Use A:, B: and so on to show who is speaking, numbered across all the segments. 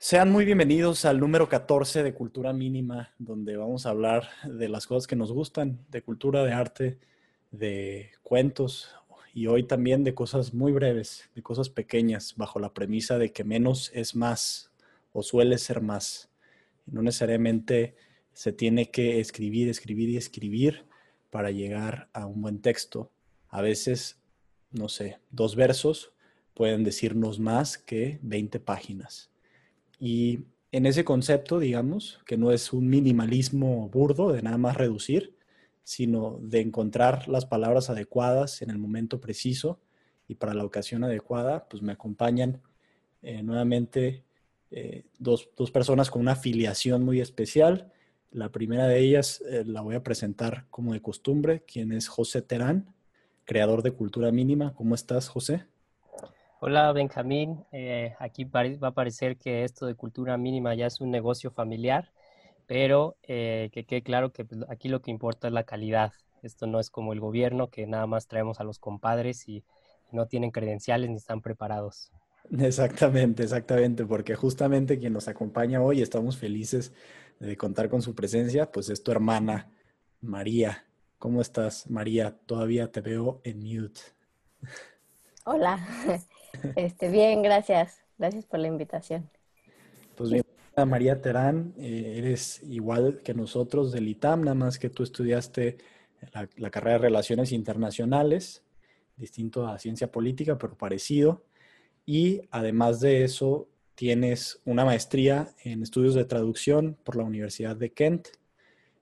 A: Sean muy bienvenidos al número 14 de Cultura Mínima, donde vamos a hablar de las cosas que nos gustan, de cultura, de arte, de cuentos y hoy también de cosas muy breves, de cosas pequeñas, bajo la premisa de que menos es más o suele ser más. No necesariamente se tiene que escribir, escribir y escribir para llegar a un buen texto. A veces, no sé, dos versos pueden decirnos más que 20 páginas. Y en ese concepto, digamos, que no es un minimalismo burdo de nada más reducir, sino de encontrar las palabras adecuadas en el momento preciso y para la ocasión adecuada, pues me acompañan eh, nuevamente eh, dos, personas con una afiliación muy especial. La primera de ellas eh, la voy a presentar como de costumbre, quien es José Terán, creador de Cultura Mínima. ¿Cómo estás, José?
B: Hola Benjamín, eh, aquí va a parecer que esto de cultura mínima ya es un negocio familiar, pero eh, que quede claro que pues, aquí lo que importa es la calidad. Esto no es como el gobierno que nada más traemos a los compadres y no tienen credenciales ni están preparados.
A: Exactamente, exactamente, porque justamente quien nos acompaña hoy, estamos felices de contar con su presencia, pues es tu hermana María. ¿Cómo estás, María? Todavía te veo en mute.
C: Hola, este, bien, gracias. Gracias por la invitación.
A: Pues bien, María Terán, eh, eres igual que nosotros del ITAM, nada más que tú estudiaste la, carrera de Relaciones Internacionales, distinto a ciencia política, pero parecido. Y además de eso, tienes una maestría en estudios de traducción por la Universidad de Kent.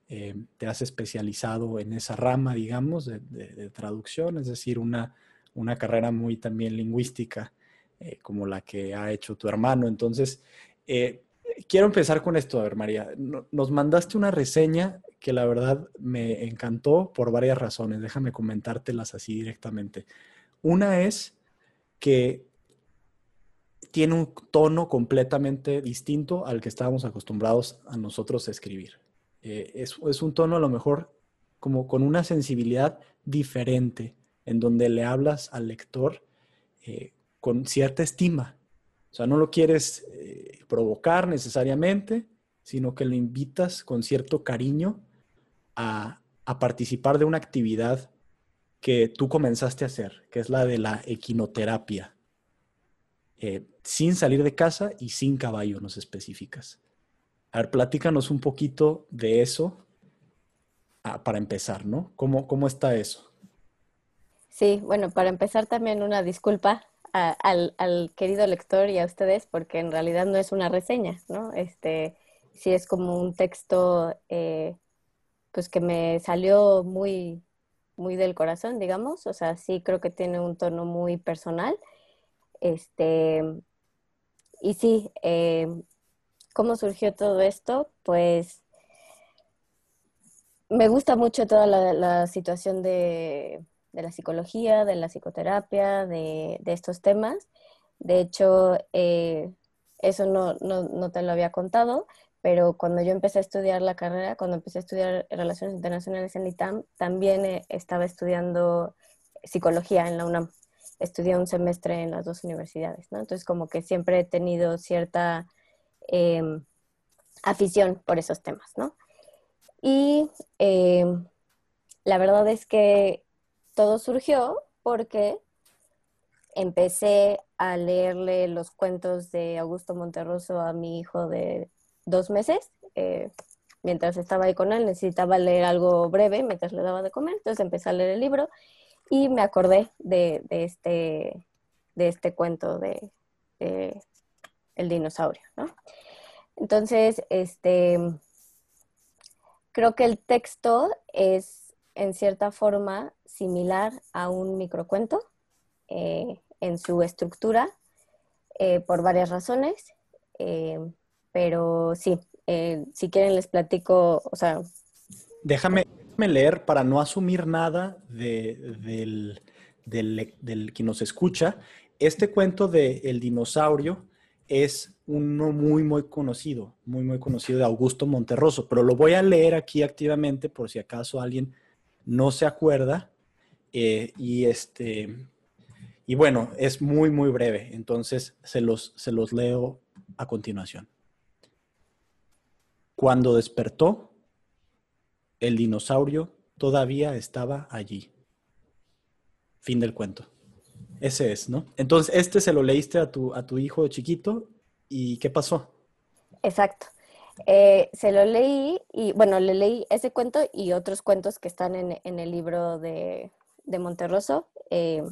A: Eh, te has especializado en esa rama, digamos, de traducción, es decir, una una carrera muy también lingüística, eh, como la que ha hecho tu hermano. Entonces, eh, quiero empezar con esto, a ver, María. Nos mandaste una reseña que la verdad me encantó por varias razones. Déjame comentártelas así directamente. Una es que tiene un tono completamente distinto al que estábamos acostumbrados a nosotros a escribir. Eh, es, es, un tono a lo mejor como con una sensibilidad diferente en donde le hablas al lector eh, con cierta estima. O sea, no lo quieres eh, provocar necesariamente, sino que lo invitas con cierto cariño a, participar de una actividad que tú comenzaste a hacer, que es la de la equinoterapia, eh, sin salir de casa y sin caballo, nos especificas. A ver, platícanos un poquito de eso ah, para empezar, ¿no? ¿Cómo, ¿Cómo está eso?
C: Sí, bueno, para empezar también una disculpa al, querido lector y a ustedes, porque en realidad no es una reseña, ¿no? Este, sí es como un texto, eh, pues que me salió muy, muy del corazón, digamos, o sea, sí creo que tiene un tono muy personal. Este, y sí, eh, ¿cómo surgió todo esto? Pues me gusta mucho toda la situación de de la psicología, de la psicoterapia, de, estos temas. De hecho, eh, eso no, te lo había contado, pero cuando yo empecé a estudiar la carrera, cuando empecé a estudiar Relaciones Internacionales en ITAM, también eh, estaba estudiando psicología en la UNAM. Estudié un semestre en las dos universidades, ¿no? Entonces, como que siempre he tenido cierta em, afición por esos temas, ¿no? Y em, la verdad es que todo surgió porque empecé a leerle los cuentos de Augusto Monterroso a mi hijo de dos meses. Eh, mientras estaba ahí con él, necesitaba leer algo breve mientras le daba de comer, entonces empecé a leer el libro y me acordé de, este, de este cuento de, El dinosaurio, Entonces, este, creo que el texto es en cierta forma similar a un microcuento. Eh, en su estructura eh, por varias razones, eh, pero sí, si quieren les platico, o sea...
A: Déjame, leer para no asumir nada del, del, que nos escucha. Este cuento de El dinosaurio es uno muy, muy conocido, muy, muy conocido de Augusto Monterroso, pero lo voy a leer aquí activamente por si acaso alguien no se acuerda. Eh, y este, y bueno, es muy, muy breve, entonces se los, se los leo a continuación. Cuando despertó, el dinosaurio todavía estaba allí. Fin del cuento. Ese es, ¿no? Entonces, este se lo leíste a tu, a tu hijo chiquito y ¿qué pasó?
C: Exacto. Eh, se lo leí y, bueno, le leí ese cuento y otros cuentos que están en, el libro de, de Monterroso. Eh,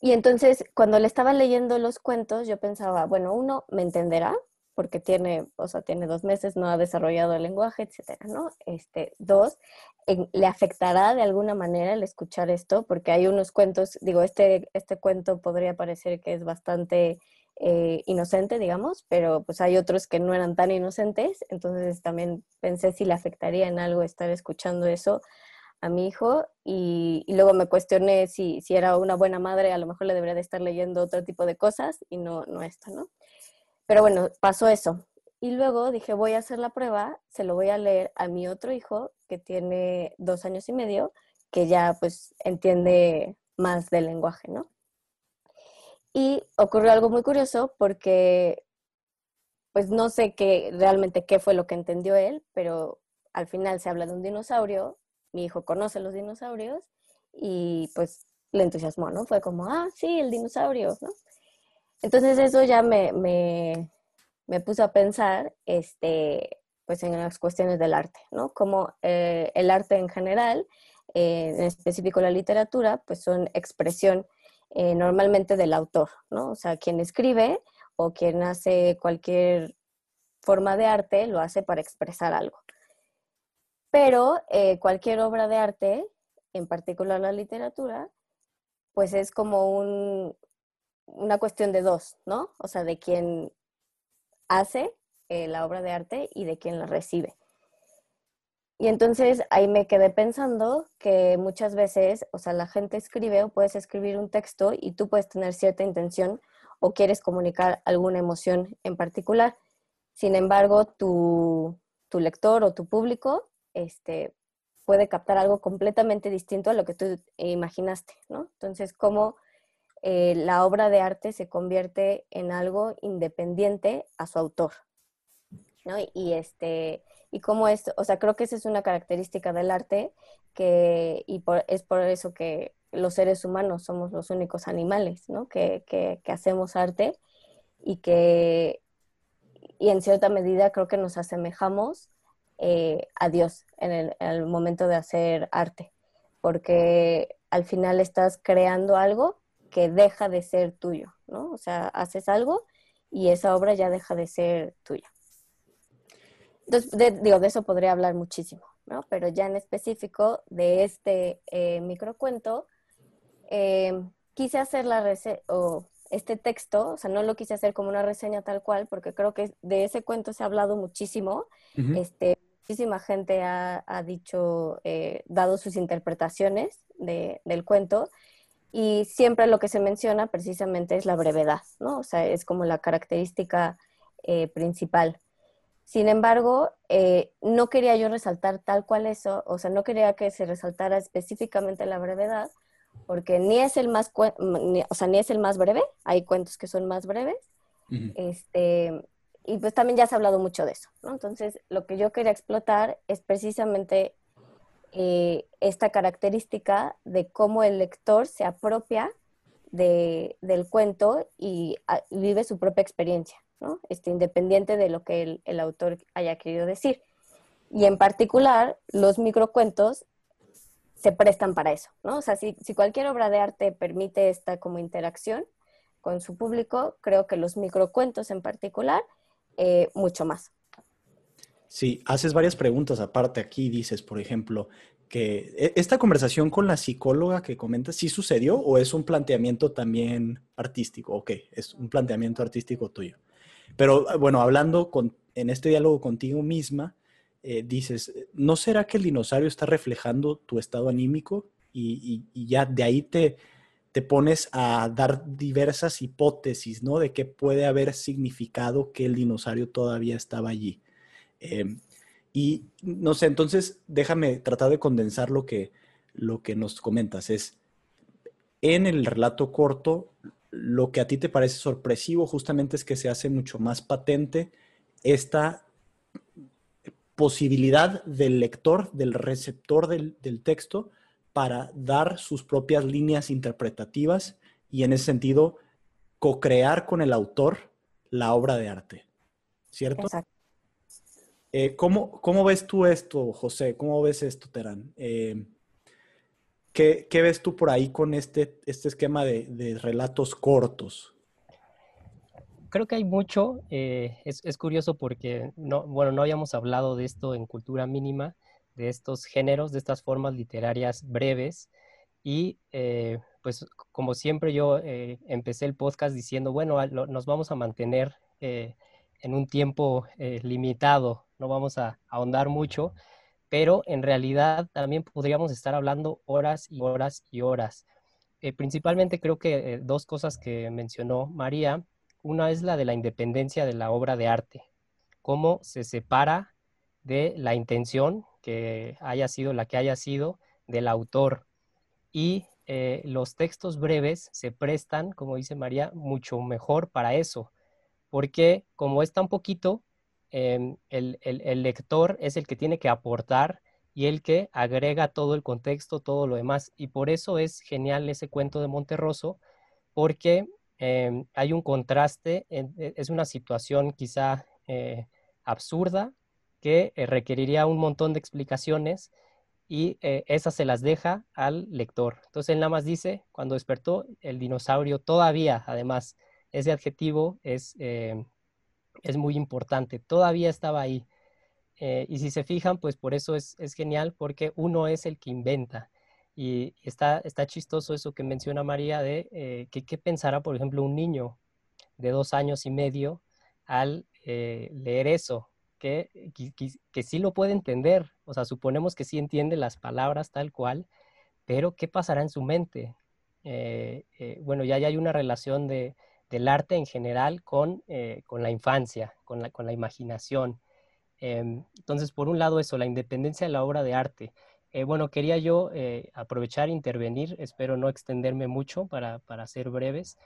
C: y entonces, cuando le estaba leyendo los cuentos, yo pensaba, bueno, uno me entenderá, porque tiene, o sea, tiene dos meses, no ha desarrollado el lenguaje, etcétera, ¿no? Este, dos, le afectará de alguna manera el escuchar esto, porque hay unos cuentos, digo, este, este cuento podría parecer que es bastante eh, inocente, digamos, pero pues hay otros que no eran tan inocentes, entonces también pensé si le afectaría en algo estar escuchando eso a mi hijo y, luego me cuestioné si, si, era una buena madre, a lo mejor le debería de estar leyendo otro tipo de cosas y no, no esto, ¿no? Pero bueno, pasó eso. Y luego dije, voy a hacer la prueba, se lo voy a leer a mi otro hijo que tiene dos años y medio, que ya pues entiende más del lenguaje, ¿no? Y ocurrió algo muy curioso porque pues no sé qué realmente qué fue lo que entendió él, pero al final se habla de un dinosaurio, mi hijo conoce los dinosaurios y pues le entusiasmó, ¿no? Fue como, ah, sí, el dinosaurio, ¿no? Entonces eso ya me, me, puso a pensar, este, pues en las cuestiones del arte, ¿no? Como eh, el arte en general, eh, en específico la literatura, pues son expresión eh, normalmente del autor, ¿no? O sea, quien escribe o quien hace cualquier forma de arte lo hace para expresar algo. Pero eh, cualquier obra de arte, en particular la literatura, pues es como un, una cuestión de dos, ¿no? O sea, de quien hace eh, la obra de arte y de quien la recibe. Y entonces ahí me quedé pensando que muchas veces, o sea, la gente escribe o puedes escribir un texto y tú puedes tener cierta intención o quieres comunicar alguna emoción en particular. Sin embargo, tu, tu lector o tu público este, puede captar algo completamente distinto a lo que tú imaginaste, ¿no? Entonces, cómo eh, la obra de arte se convierte en algo independiente a su autor, ¿no? Y, este, y cómo es, o sea, creo que esa es una característica del arte que, y es por eso que los seres humanos somos los únicos animales, ¿no? Que, que, que hacemos arte y que, y en cierta medida creo que nos asemejamos eh, a Dios en el, momento de hacer arte, porque al final estás creando algo que deja de ser tuyo, ¿no? O sea, haces algo y esa obra ya deja de ser tuya. Entonces, digo, de eso podría hablar muchísimo, ¿no? Pero ya en específico de este eh, microcuento, eh, quise hacer la o este texto, o sea, no lo quise hacer como una reseña tal cual, porque creo que de ese cuento se ha hablado muchísimo. Este, muchísima gente ha, dicho, eh, dado sus interpretaciones del cuento, y siempre lo que se menciona precisamente es la brevedad, ¿no? O sea, es como la característica eh, principal. Sin embargo, eh, no quería yo resaltar tal cual eso, o sea, no quería que se resaltara específicamente la brevedad, porque ni es el más, o sea, ni es el más breve, hay cuentos que son más breves, este, y pues también ya se ha hablado mucho de eso, ¿no? Entonces, lo que yo quería explotar es precisamente eh, esta característica de cómo el lector se apropia de, del cuento y, ah, vive su propia experiencia, ¿no? Este, independiente de lo que el, el, autor haya querido decir. Y en particular, los microcuentos se prestan para eso, ¿no? O sea, si, si cualquier obra de arte permite esta como interacción con su público, creo que los microcuentos en particular eh, mucho más.
A: Sí, haces varias preguntas aparte aquí. Dices, por ejemplo, que e, esta conversación con la psicóloga que comentas, ¿sí sucedió o es un planteamiento también artístico? Ok, es un planteamiento artístico tuyo. Pero ah, bueno, hablando en este diálogo contigo misma, eh, dices, ¿no será que el dinosaurio está reflejando tu estado anímico? Y, ya de ahí te, te pones a dar diversas hipótesis, ¿no? De qué puede haber significado que el dinosaurio todavía estaba allí. Em, y no sé, entonces déjame tratar de condensar lo que, lo que nos comentas. Es, en el relato corto, lo que a ti te parece sorpresivo justamente es que se hace mucho más patente esta posibilidad del lector, del receptor del, texto, para dar sus propias líneas interpretativas y en ese sentido co-crear con el autor la obra de arte. ¿Cierto? Exacto. Eh, ¿cómo, ves tú esto, José? ¿Cómo ves esto, Terán? Eh, ¿qué, ves tú por ahí con este, este esquema de relatos cortos?
B: creo que hay mucho. Eh, es, curioso porque, no, bueno, no habíamos hablado de esto en cultura mínima, de estos géneros, de estas formas literarias breves. Y eh, pues como siempre yo eh, empecé el podcast diciendo, bueno, nos vamos a mantener en un tiempo limitado, no vamos a ahondar mucho, pero en realidad también podríamos estar hablando horas y horas y horas. principalmente creo que dos cosas que mencionó María una es la de la independencia de la obra de arte, cómo se separa de la intención que haya sido la que haya sido del autor. Y eh, los textos breves se prestan, como dice María, mucho mejor para eso, porque como es tan poquito, em, el, el, lector es el que tiene que aportar y el que agrega todo el contexto, todo lo demás. Y por eso es genial ese cuento de Monterroso, porque Em, hay un contraste, e, es una situación quizá eh, absurda que eh, requeriría un montón de explicaciones y eh, esas se las deja al lector. Entonces él nada más dice, cuando despertó el dinosaurio, todavía, además, ese adjetivo es, em, es muy importante, todavía estaba ahí. y si se fijan, pues por eso es, es genial, porque uno es el que inventa. Y está, está chistoso eso que menciona María de eh, que qué pensará, por ejemplo, un niño de dos años y medio al eh, leer eso, que, que, sí lo puede entender, o sea, suponemos que sí entiende las palabras tal cual, pero ¿qué pasará en su mente? Eh, bueno, ya, hay una relación de, del arte en general con, con la infancia, con la, imaginación. Em, entonces, por un lado eso, la independencia de la obra de arte. Eh, bueno, quería yo eh, aprovechar e intervenir, espero no extenderme mucho para, para ser breves,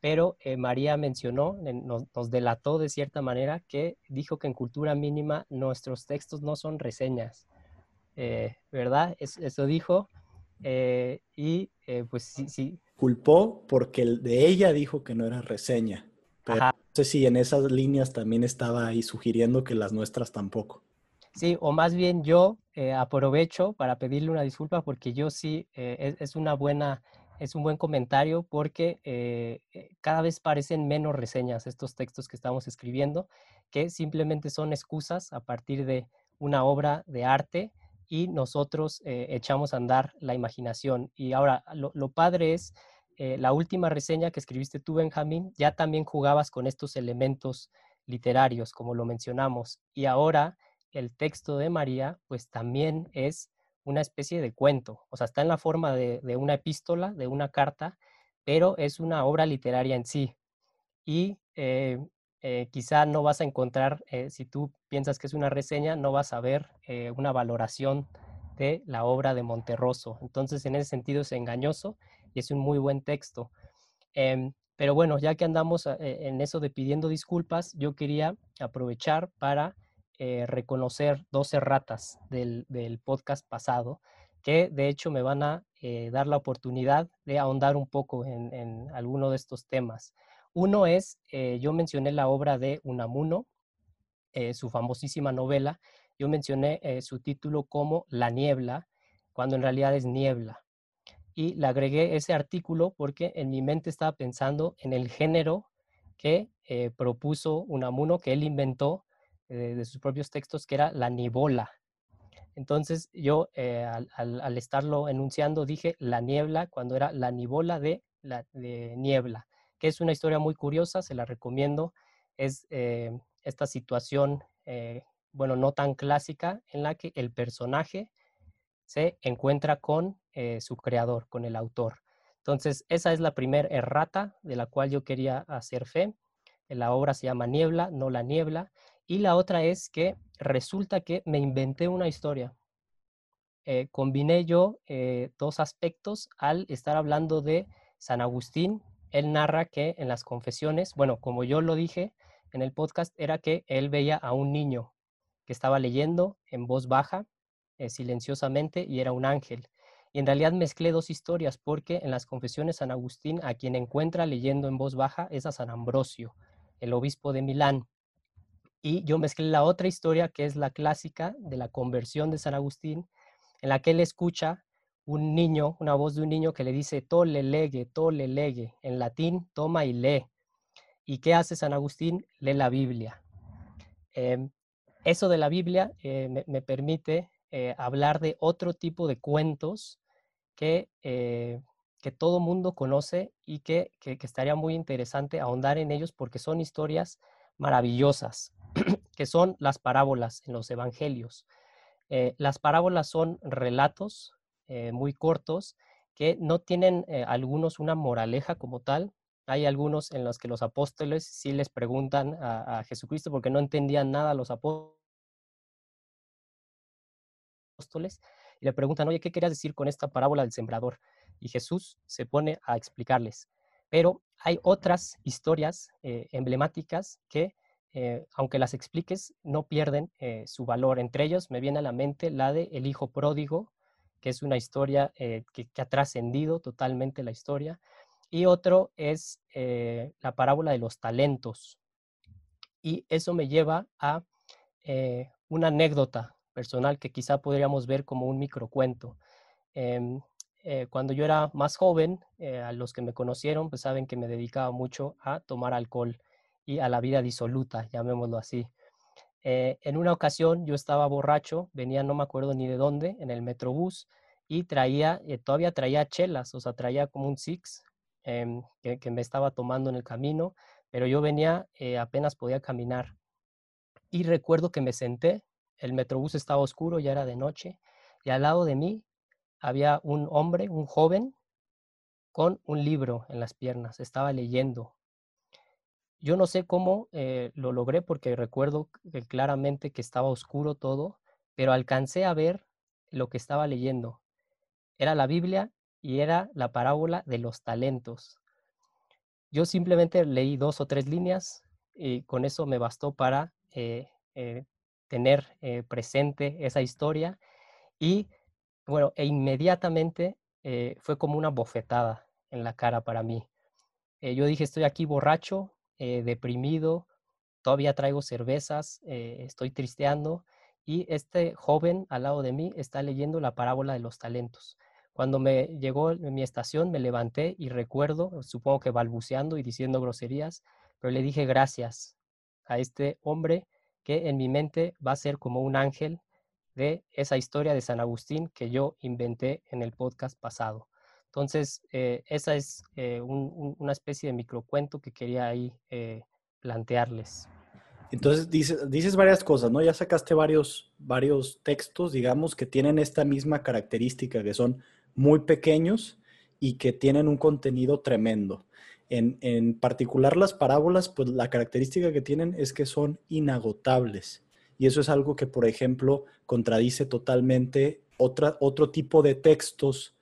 B: pero eh, María mencionó, nos, delató de cierta manera que dijo que en cultura mínima nuestros textos no son reseñas, ¿verdad? eso dijo, y pues sí, sí.
A: Culpó porque el de ella dijo que no era reseña, pero no sé si en esas líneas también estaba ahí sugiriendo que las nuestras tampoco.
B: Sí, o más bien yo eh, aprovecho para pedirle una disculpa porque yo sí, eh, es, una buena, es un buen comentario porque eh, cada vez parecen menos reseñas estos textos que estamos escribiendo, que simplemente son excusas a partir de una obra de arte y nosotros echamos a andar la imaginación. Y ahora, lo, lo padre es, la última reseña que escribiste tú, Benjamín, ya también jugabas con estos elementos literarios, como lo mencionamos, y ahora el texto de María, pues también es una especie de cuento, o sea, está en la forma de, una epístola, de una carta, pero es una obra literaria en sí. Y eh, eh, quizá no vas a encontrar, eh, si tú piensas que es una reseña, no vas a ver una valoración de la obra de Monterroso. Entonces, en ese sentido es engañoso y es un muy buen texto. Em, pero bueno, ya que andamos en eso de pidiendo disculpas, yo quería aprovechar para eh, reconocer dos erratas del, podcast pasado, que de hecho me van a eh, dar la oportunidad de ahondar un poco en, alguno de estos temas. Uno es, eh, yo mencioné la obra de Unamuno, su famosísima novela, yo mencioné su título como La niebla, cuando en realidad es niebla. Y le agregué ese artículo porque en mi mente estaba pensando en el género que propuso Unamuno, que él inventó eh, de sus propios textos, que era la nibola. Entonces yo eh, al, estarlo enunciando dije la niebla cuando era la nibola de, la, niebla, que es una historia muy curiosa, se la recomiendo. Es eh, esta situación, bueno, no tan clásica, en la que el personaje se encuentra con su creador, con el autor. Entonces, esa es la primera errata de la cual yo quería hacer fe. La obra se llama Niebla, no la niebla. Y la otra es que resulta que me inventé una historia. Eh, combiné yo eh, dos aspectos al estar hablando de San Agustín. Él narra que en las confesiones, bueno, como yo lo dije en el podcast, era que él veía a un niño que estaba leyendo en voz baja, eh, silenciosamente, y era un ángel. Y en realidad mezclé dos historias porque en las confesiones San Agustín a quien encuentra leyendo en voz baja es a San Ambrosio, el obispo de Milán. Y yo mezclé la otra historia, que es la clásica de la conversión de San Agustín, en la que él escucha un niño, una voz de un niño que le dice, tole lege, tole lege, en latín, toma y lee. ¿Y qué hace San Agustín? Lee la Biblia. Em, eso de la Biblia eh, me, permite eh, hablar de otro tipo de cuentos que, eh, que todo mundo conoce y que, que estaría muy interesante ahondar en ellos porque son historias maravillosas. que son las parábolas en los evangelios. Eh, las parábolas son relatos eh, muy cortos que no tienen eh, algunos una moraleja como tal. Hay algunos en los que los apóstoles sí les preguntan a, a Jesucristo porque no entendían nada los apóstoles y le preguntan, oye, ¿qué querías decir con esta parábola del sembrador? Y Jesús se pone a explicarles. Pero hay otras historias emblemáticas que eh, aunque las expliques, no pierden eh, su valor. Entre ellos me viene a la mente la de El Hijo Pródigo, que es una historia eh, que, ha trascendido totalmente la historia. Y otro es la parábola de los talentos. Y eso me lleva a una anécdota personal que quizá podríamos ver como un microcuento. Em, cuando yo era más joven, a los que me conocieron, pues saben que me dedicaba mucho a tomar alcohol y a la vida disoluta, llamémoslo así. Eh, en una ocasión yo estaba borracho, venía no me acuerdo ni de dónde, en el metrobús y traía, eh, todavía traía chelas, o sea, traía como un six em, que, me estaba tomando en el camino, pero yo venía, eh, apenas podía caminar. Y recuerdo que me senté, el metrobús estaba oscuro, ya era de noche, y al lado de mí había un hombre, un joven, con un libro en las piernas, estaba leyendo yo no sé cómo eh, lo logré porque recuerdo claramente que estaba oscuro todo, pero alcancé a ver lo que estaba leyendo. Era la Biblia y era la parábola de los talentos. Yo simplemente leí dos o tres líneas y con eso me bastó para eh, eh, tener presente esa historia y bueno, e inmediatamente fue como una bofetada en la cara para mí. yo dije, estoy aquí borracho, eh, deprimido, todavía traigo cervezas, eh, estoy tristeando y este joven al lado de mí está leyendo la parábola de los talentos. Cuando me llegó mi estación, me levanté y recuerdo, supongo que balbuceando y diciendo groserías, pero le dije gracias a este hombre que en mi mente va a ser como un ángel de esa historia de San Agustín que yo inventé en el podcast pasado. Entonces, eh, esa es eh, una especie de microcuento que quería ahí eh, plantearles.
A: Entonces, dices, dices varias cosas, ¿no? Ya sacaste varios, varios textos, digamos, que tienen esta misma característica, que son muy pequeños y que tienen un contenido tremendo. En, en, particular las parábolas, pues la característica que tienen es que son inagotables. Y eso es algo que, por ejemplo, contradice totalmente otra, otro tipo de textos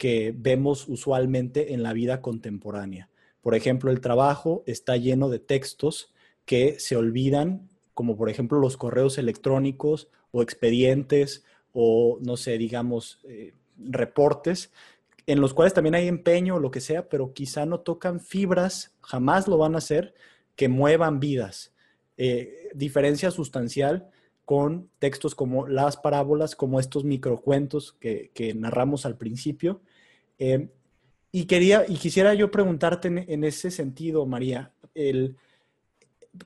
A: que vemos usualmente en la vida contemporánea. Por ejemplo, el trabajo está lleno de textos que se olvidan, como por ejemplo los correos electrónicos o expedientes o, no sé, digamos, eh, reportes, en los cuales también hay empeño o lo que sea, pero quizá no tocan fibras, jamás lo van a hacer, que muevan vidas. Eh, diferencia sustancial con textos como las parábolas, como estos microcuentos que, que narramos al principio, eh, y quería, y quisiera yo preguntarte en, ese sentido, María, el,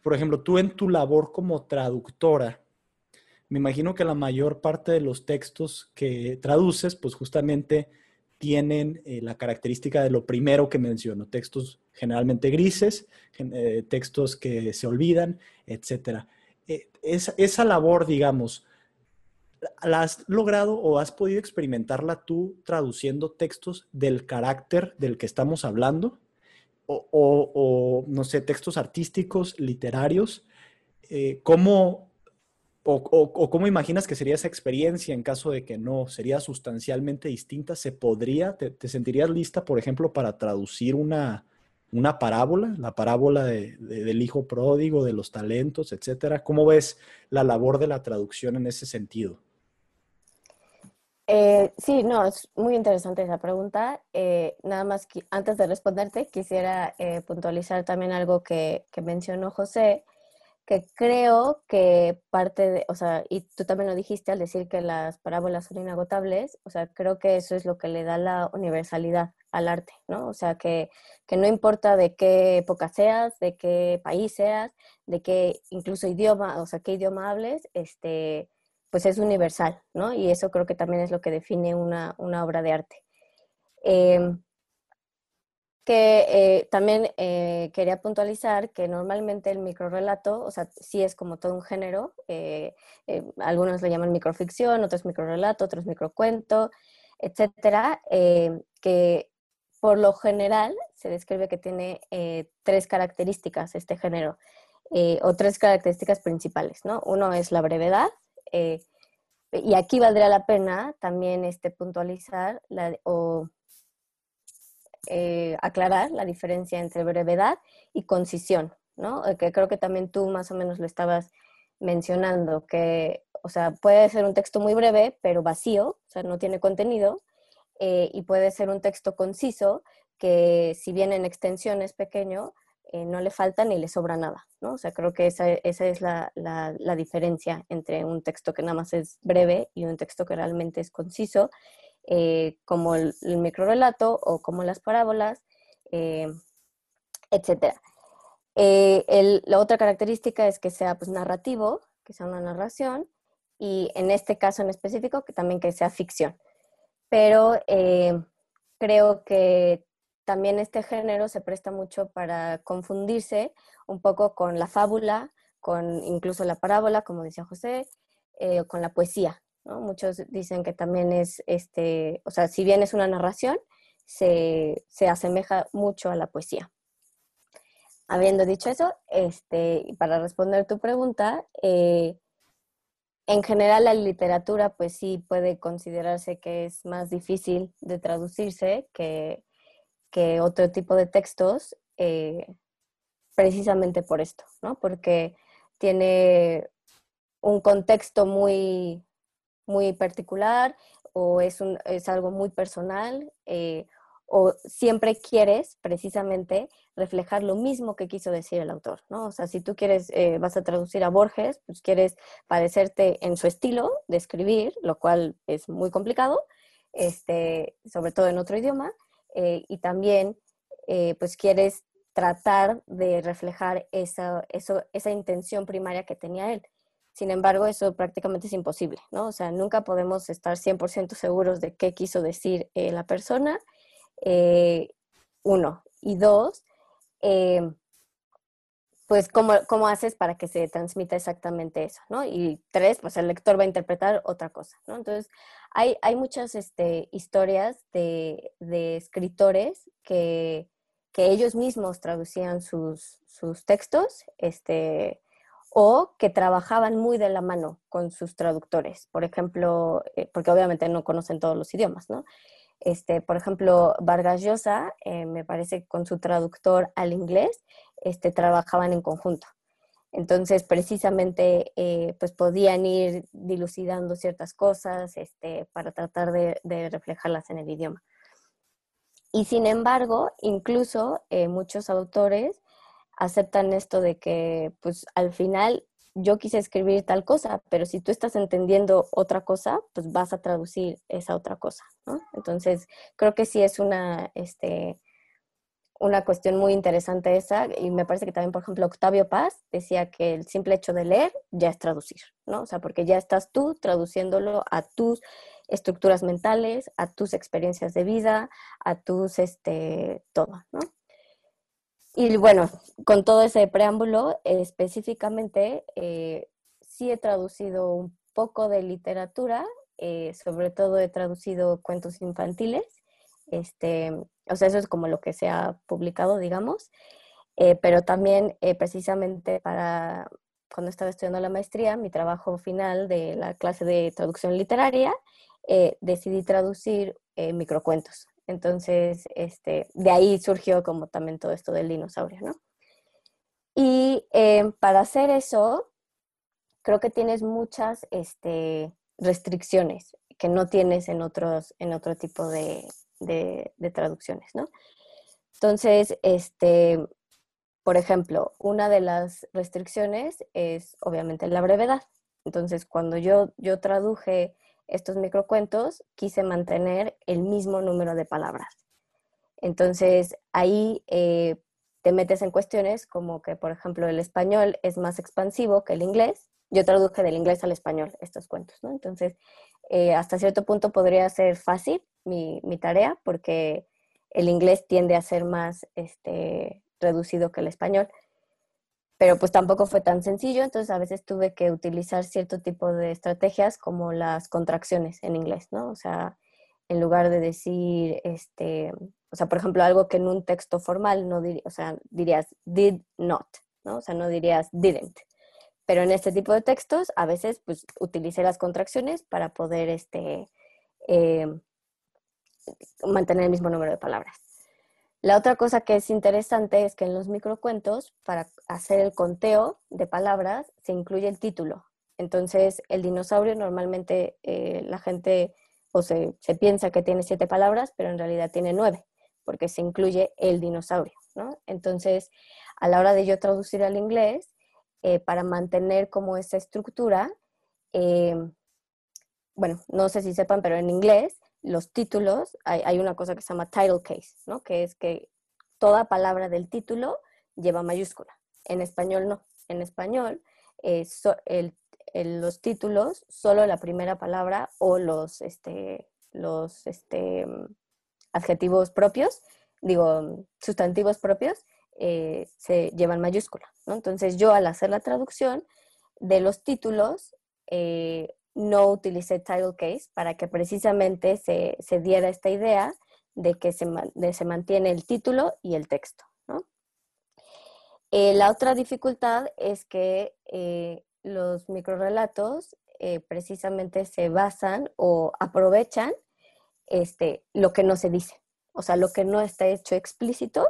A: por ejemplo, tú en tu labor como traductora, me imagino que la mayor parte de los textos que traduces, pues justamente tienen eh, la característica de lo primero que menciono, textos generalmente grises, eh, textos que se olvidan, etc. Eh, esa, labor, digamos, ¿la has logrado o has podido experimentarla tú traduciendo textos del carácter del que estamos hablando? O, no sé, textos artísticos, literarios. ¿Cómo o, cómo imaginas que sería esa experiencia en caso de que no? ¿Sería sustancialmente distinta? ¿Se podría? ¿Te, sentirías lista, por ejemplo, para traducir una, una parábola? La parábola del hijo pródigo, de los talentos, etcétera. ¿Cómo ves la labor de la traducción en ese sentido?
C: Eh, sí, no, es muy interesante esa pregunta. Eh, nada más que antes de responderte, quisiera eh, puntualizar también algo que, que mencionó José que creo que parte de, o sea, y tú también lo dijiste al decir que las parábolas son inagotables, o sea, creo que eso es lo que le da la universalidad al arte, ¿no? O sea, que, que no importa de qué época seas, de qué país seas, de qué incluso idioma, o sea, qué idioma hables, este, pues es universal, ¿no? Y eso creo que también es lo que define una, una obra de arte. Eh, que eh, también eh, quería puntualizar que normalmente el microrelato, o sea, sí es como todo un género, eh, algunos le llaman microficción, otros microrelato, otros microcuento, etcétera, que por lo general se describe que tiene tres características este género, o tres características principales, ¿no? Uno es la brevedad, y aquí valdría la pena también este, puntualizar o eh, aclarar la diferencia entre brevedad y concisión, ¿no? Eh, que creo que también tú más o menos lo estabas mencionando, que, o sea, puede ser un texto muy breve, pero vacío, o sea, no tiene contenido, eh, y puede ser un texto conciso, que si bien en extensión es pequeño, no le falta ni le sobra nada, ¿no? O sea, creo que esa, esa es la, la, diferencia entre un texto que nada más es breve y un texto que realmente es conciso eh, como el, micro microrelato o como las parábolas, eh, etc. Eh, la otra característica es que sea pues, narrativo, que sea una narración, y en este caso en específico, que también que sea ficción. Pero creo que también este género se presta mucho para confundirse un poco con la fábula, con incluso la parábola, como decía José, o con la poesía, Muchos dicen que también es, este, o sea, si bien es una narración, se, asemeja mucho a la poesía. Habiendo dicho eso, este, para responder tu pregunta, eh, en general la literatura pues sí puede considerarse que es más difícil de traducirse que, otro tipo de textos, eh, precisamente por esto, ¿no? Porque tiene un contexto muy, muy particular o es, un, es algo muy personal eh, o siempre quieres precisamente reflejar lo mismo que quiso decir el autor, ¿no? O sea, si tú quieres, eh, vas a traducir a Borges, pues quieres parecerte en su estilo de escribir, lo cual es muy complicado, este, sobre todo en otro idioma, eh, y también pues quieres tratar de reflejar esa, eso, esa intención primaria que tenía él. Sin embargo, eso prácticamente es imposible, ¿no? O sea, nunca podemos estar 100% seguros de qué quiso decir eh, la persona, eh, uno. Y dos, eh, pues ¿cómo, haces para que se transmita exactamente eso, ¿no? Y tres, pues el lector va a interpretar otra cosa, ¿no? Entonces, hay, hay muchas este, historias de, escritores que, que, ellos mismos traducían sus, sus textos, este, o que trabajaban muy de la mano con sus traductores, por ejemplo, eh, porque obviamente no conocen todos los idiomas, ¿no? Este, por ejemplo, Vargas Llosa, eh, me parece con su traductor al inglés, este, trabajaban en conjunto. Entonces, precisamente, eh, pues podían ir dilucidando ciertas cosas este, para tratar de, reflejarlas en el idioma. Y sin embargo, incluso muchos autores aceptan esto de que, pues al final yo quise escribir tal cosa, pero si tú estás entendiendo otra cosa, pues vas a traducir esa otra cosa. Entonces, creo que sí es una, este, una cuestión muy interesante esa, y me parece que también, por ejemplo, Octavio Paz decía que el simple hecho de leer ya es traducir, ¿no? O sea, porque ya estás tú traduciéndolo a tus estructuras mentales, a tus experiencias de vida, a tus, este, todo, ¿no? Y bueno, con todo ese preámbulo, específicamente, eh, sí he traducido un poco de literatura, eh, sobre todo he traducido cuentos infantiles, este, o sea, eso es como lo que se ha publicado, digamos, eh, pero también precisamente para cuando estaba estudiando la maestría, mi trabajo final de la clase de traducción literaria, decidí traducir microcuentos. Entonces, este, de ahí surgió como también todo esto del dinosaurio, ¿no? Y eh, para hacer eso, creo que tienes muchas este, restricciones que no tienes en, otros, en otro tipo de, traducciones, ¿no? Entonces, este, por ejemplo, una de las restricciones es obviamente la brevedad. Entonces, cuando yo, yo traduje estos microcuentos, quise mantener el mismo número de palabras. Entonces, ahí eh, te metes en cuestiones como que, por ejemplo, el español es más expansivo que el inglés. Yo traduje del inglés al español estos cuentos, ¿no? Entonces, eh, hasta cierto punto podría ser fácil mi, mi, tarea porque el inglés tiende a ser más este, reducido que el español pero pues tampoco fue tan sencillo, entonces a veces tuve que utilizar cierto tipo de estrategias como las contracciones en inglés, ¿no? O sea, en lugar de decir, este, o sea, por ejemplo, algo que en un texto formal no diría, o sea, dirías did not, ¿no? O sea, no dirías didn't. Pero en este tipo de textos, a veces, pues, utilicé las contracciones para poder, este, eh, mantener el mismo número de palabras. La otra cosa que es interesante es que en los microcuentos, para hacer el conteo de palabras, se incluye el título. Entonces, el dinosaurio normalmente eh, la gente o se, piensa que tiene siete palabras, pero en realidad tiene nueve, porque se incluye el dinosaurio, ¿no? Entonces, a la hora de yo traducir al inglés, eh, para mantener como esa estructura, eh, bueno, no sé si sepan, pero en inglés los títulos, hay, una cosa que se llama title case, ¿no? Que es que toda palabra del título lleva mayúscula. En español no. En español, eh, los títulos, solo la primera palabra o los, este, los este, adjetivos propios, digo, sustantivos propios, eh, se llevan mayúscula. Entonces yo al hacer la traducción de los títulos, eh, no utilicé title case para que precisamente se, diera esta idea de que se, se, mantiene el título y el texto. Eh, la otra dificultad es que eh, los microrelatos precisamente se basan o aprovechan este, lo que no se dice. O sea, lo que no está hecho explícito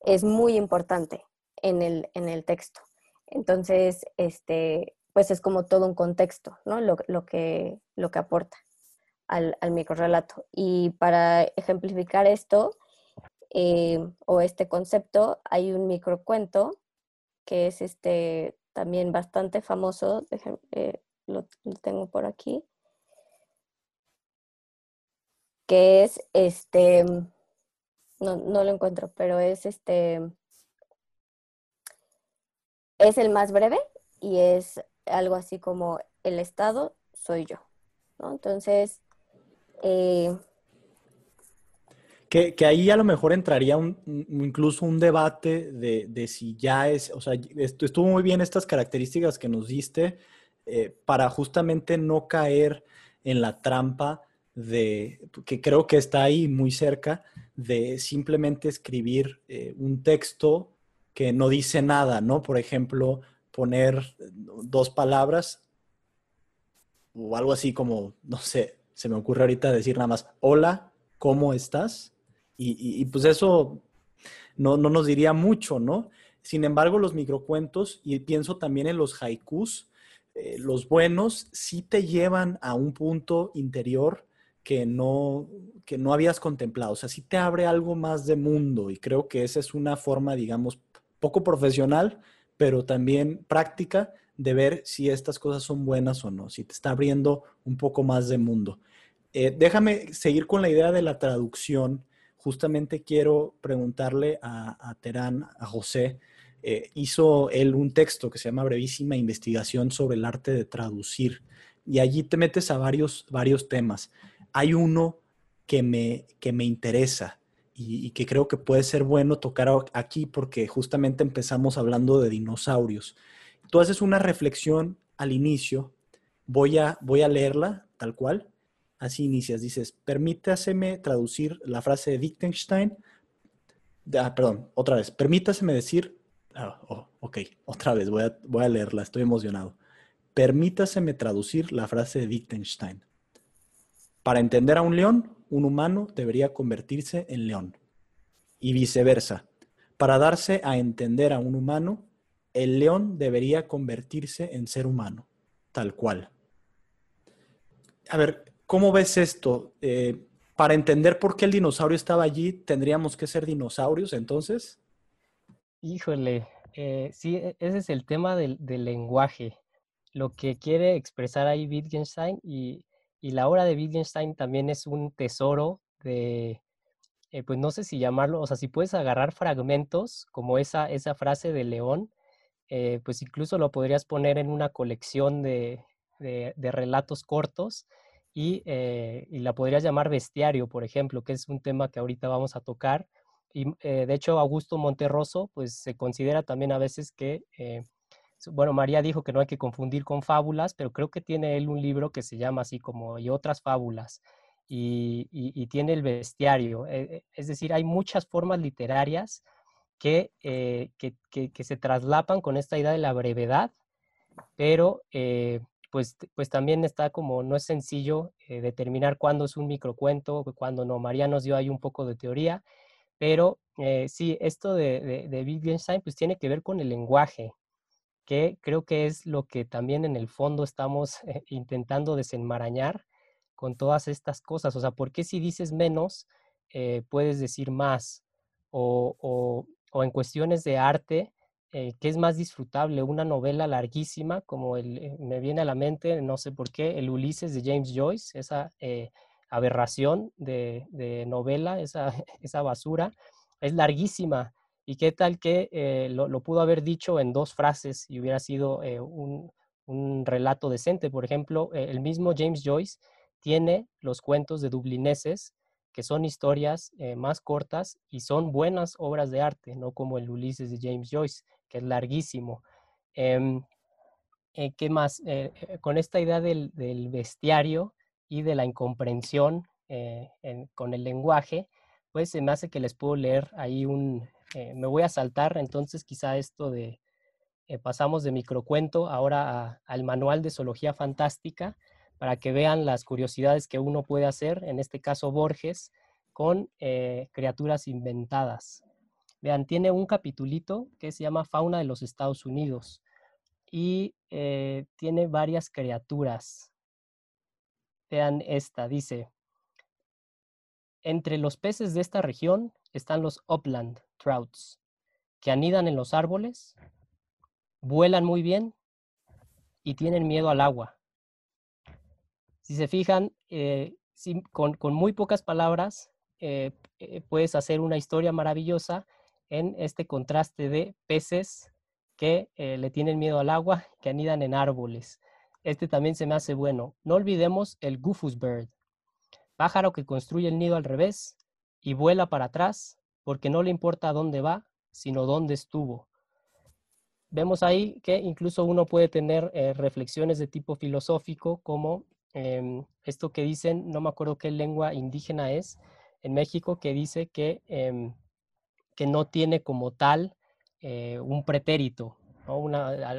C: es muy importante en el, en el texto. Entonces, este, pues es como todo un contexto, ¿no? Lo, que, lo que aporta al, al microrelato. Y para ejemplificar esto eh, o este concepto, hay un microcuento que es este también bastante famoso, eh, lo, tengo por aquí, que es este, no, no lo encuentro, pero es este, es el más breve y es algo así como el Estado soy yo. Entonces, eh,
A: que, ahí a lo mejor entraría incluso un debate de, si ya es, o sea, estuvo muy bien estas características que nos diste eh, para justamente no caer en la trampa de, que creo que está ahí muy cerca, de simplemente escribir eh, un texto que no dice nada, ¿no? Por ejemplo, poner dos palabras o algo así como, no sé, se me ocurre ahorita decir nada más, hola, ¿cómo estás? Y, pues eso no, nos diría mucho, ¿no? Sin embargo, los microcuentos, y pienso también en los haikus, eh, los buenos sí te llevan a un punto interior que no, que no habías contemplado. O sea, sí te abre algo más de mundo y creo que esa es una forma, digamos, poco profesional, pero también práctica de ver si estas cosas son buenas o no, si te está abriendo un poco más de mundo. Eh, déjame seguir con la idea de la traducción, justamente quiero preguntarle a, Terán, a José, eh, hizo él un texto que se llama Brevísima Investigación sobre el arte de traducir y allí te metes a varios, varios temas. Hay uno que me, que me interesa y, que creo que puede ser bueno tocar aquí porque justamente empezamos hablando de dinosaurios. Tú haces una reflexión al inicio, voy a, voy a leerla tal cual, así inicias, dices, permítaseme traducir la frase de Wittgenstein, ah, perdón, otra vez, permítaseme decir, ah, oh, ok, otra vez, voy a, voy a leerla, estoy emocionado. Permítaseme traducir la frase de Wittgenstein. Para entender a un león, un humano debería convertirse en león. Y viceversa. Para darse a entender a un humano, el león debería convertirse en ser humano, tal cual. A ver, ¿cómo ves esto? Eh, para entender por qué el dinosaurio estaba allí, ¿tendríamos que ser dinosaurios entonces?
B: Híjole, eh, sí, e, ese es el tema del, lenguaje. Lo que quiere expresar ahí Wittgenstein y y la obra de Wittgenstein también es un tesoro de, eh, pues no sé si llamarlo, o sea, si puedes agarrar fragmentos como esa, esa frase de León, eh, pues incluso lo podrías poner en una colección de, relatos cortos eh, y, la podrías llamar bestiario, por ejemplo, que es un tema que ahorita vamos a tocar. Y de hecho, Augusto Monterroso, pues se considera también a veces que bueno, María dijo que no hay que confundir con fábulas, pero creo que tiene él un libro que se llama así como y otras fábulas. Y, tiene el bestiario. Eh, eh, es decir, hay muchas formas literarias que, eh, que, se traslapan con esta idea de la brevedad, pero pues, pues también está como, no es sencillo determinar cuándo es un microcuento, cuándo no. María nos dio ahí un poco de teoría, pero sí, esto de, de, de Wittgenstein pues tiene que ver con el lenguaje, que creo que es lo que también en el fondo estamos eh, intentando desenmarañar con todas estas cosas. O sea, ¿por qué si dices menos eh, puedes decir más? O, en cuestiones de arte, eh, ¿qué es más disfrutable? Una novela larguísima, como el, me viene a la mente, no sé por qué, el Ulises de James Joyce, esa aberración de, de novela, esa, esa basura, es larguísima ¿Y qué tal que eh, lo, pudo haber dicho en dos frases y hubiera sido eh, un, relato decente? Por ejemplo, eh, el mismo James Joyce tiene los cuentos de dublineses, que son historias más cortas y son buenas obras de arte, no como el Ulises de James Joyce, que es larguísimo. Em, ¿Qué más? con esta idea del, bestiario y de la incomprensión con el lenguaje, pues se me hace que les puedo leer ahí un, eh, me voy a saltar entonces quizá esto de, eh, pasamos de microcuento ahora al manual de zoología fantástica para que vean las curiosidades que uno puede hacer, en este caso Borges, con eh, criaturas inventadas. Vean, tiene un capitulito que se llama Fauna de los Estados Unidos y tiene varias criaturas. Vean esta, dice, entre los peces de esta región están los upland trouts, que anidan en los árboles, vuelan muy bien y tienen miedo al agua. Si se fijan, eh, con, muy pocas palabras eh, eh, puedes hacer una historia maravillosa en este contraste de peces que le tienen miedo al agua, que anidan en árboles. Este también se me hace bueno. No olvidemos el Goofus Bird, pájaro que construye el nido al revés y vuela para atrás porque no le importa dónde va, sino dónde estuvo. Vemos ahí que incluso uno puede tener eh, reflexiones de tipo filosófico, como em, esto que dicen, no me acuerdo qué lengua indígena es, en México, que dice que, em, que no tiene como tal eh, un pretérito,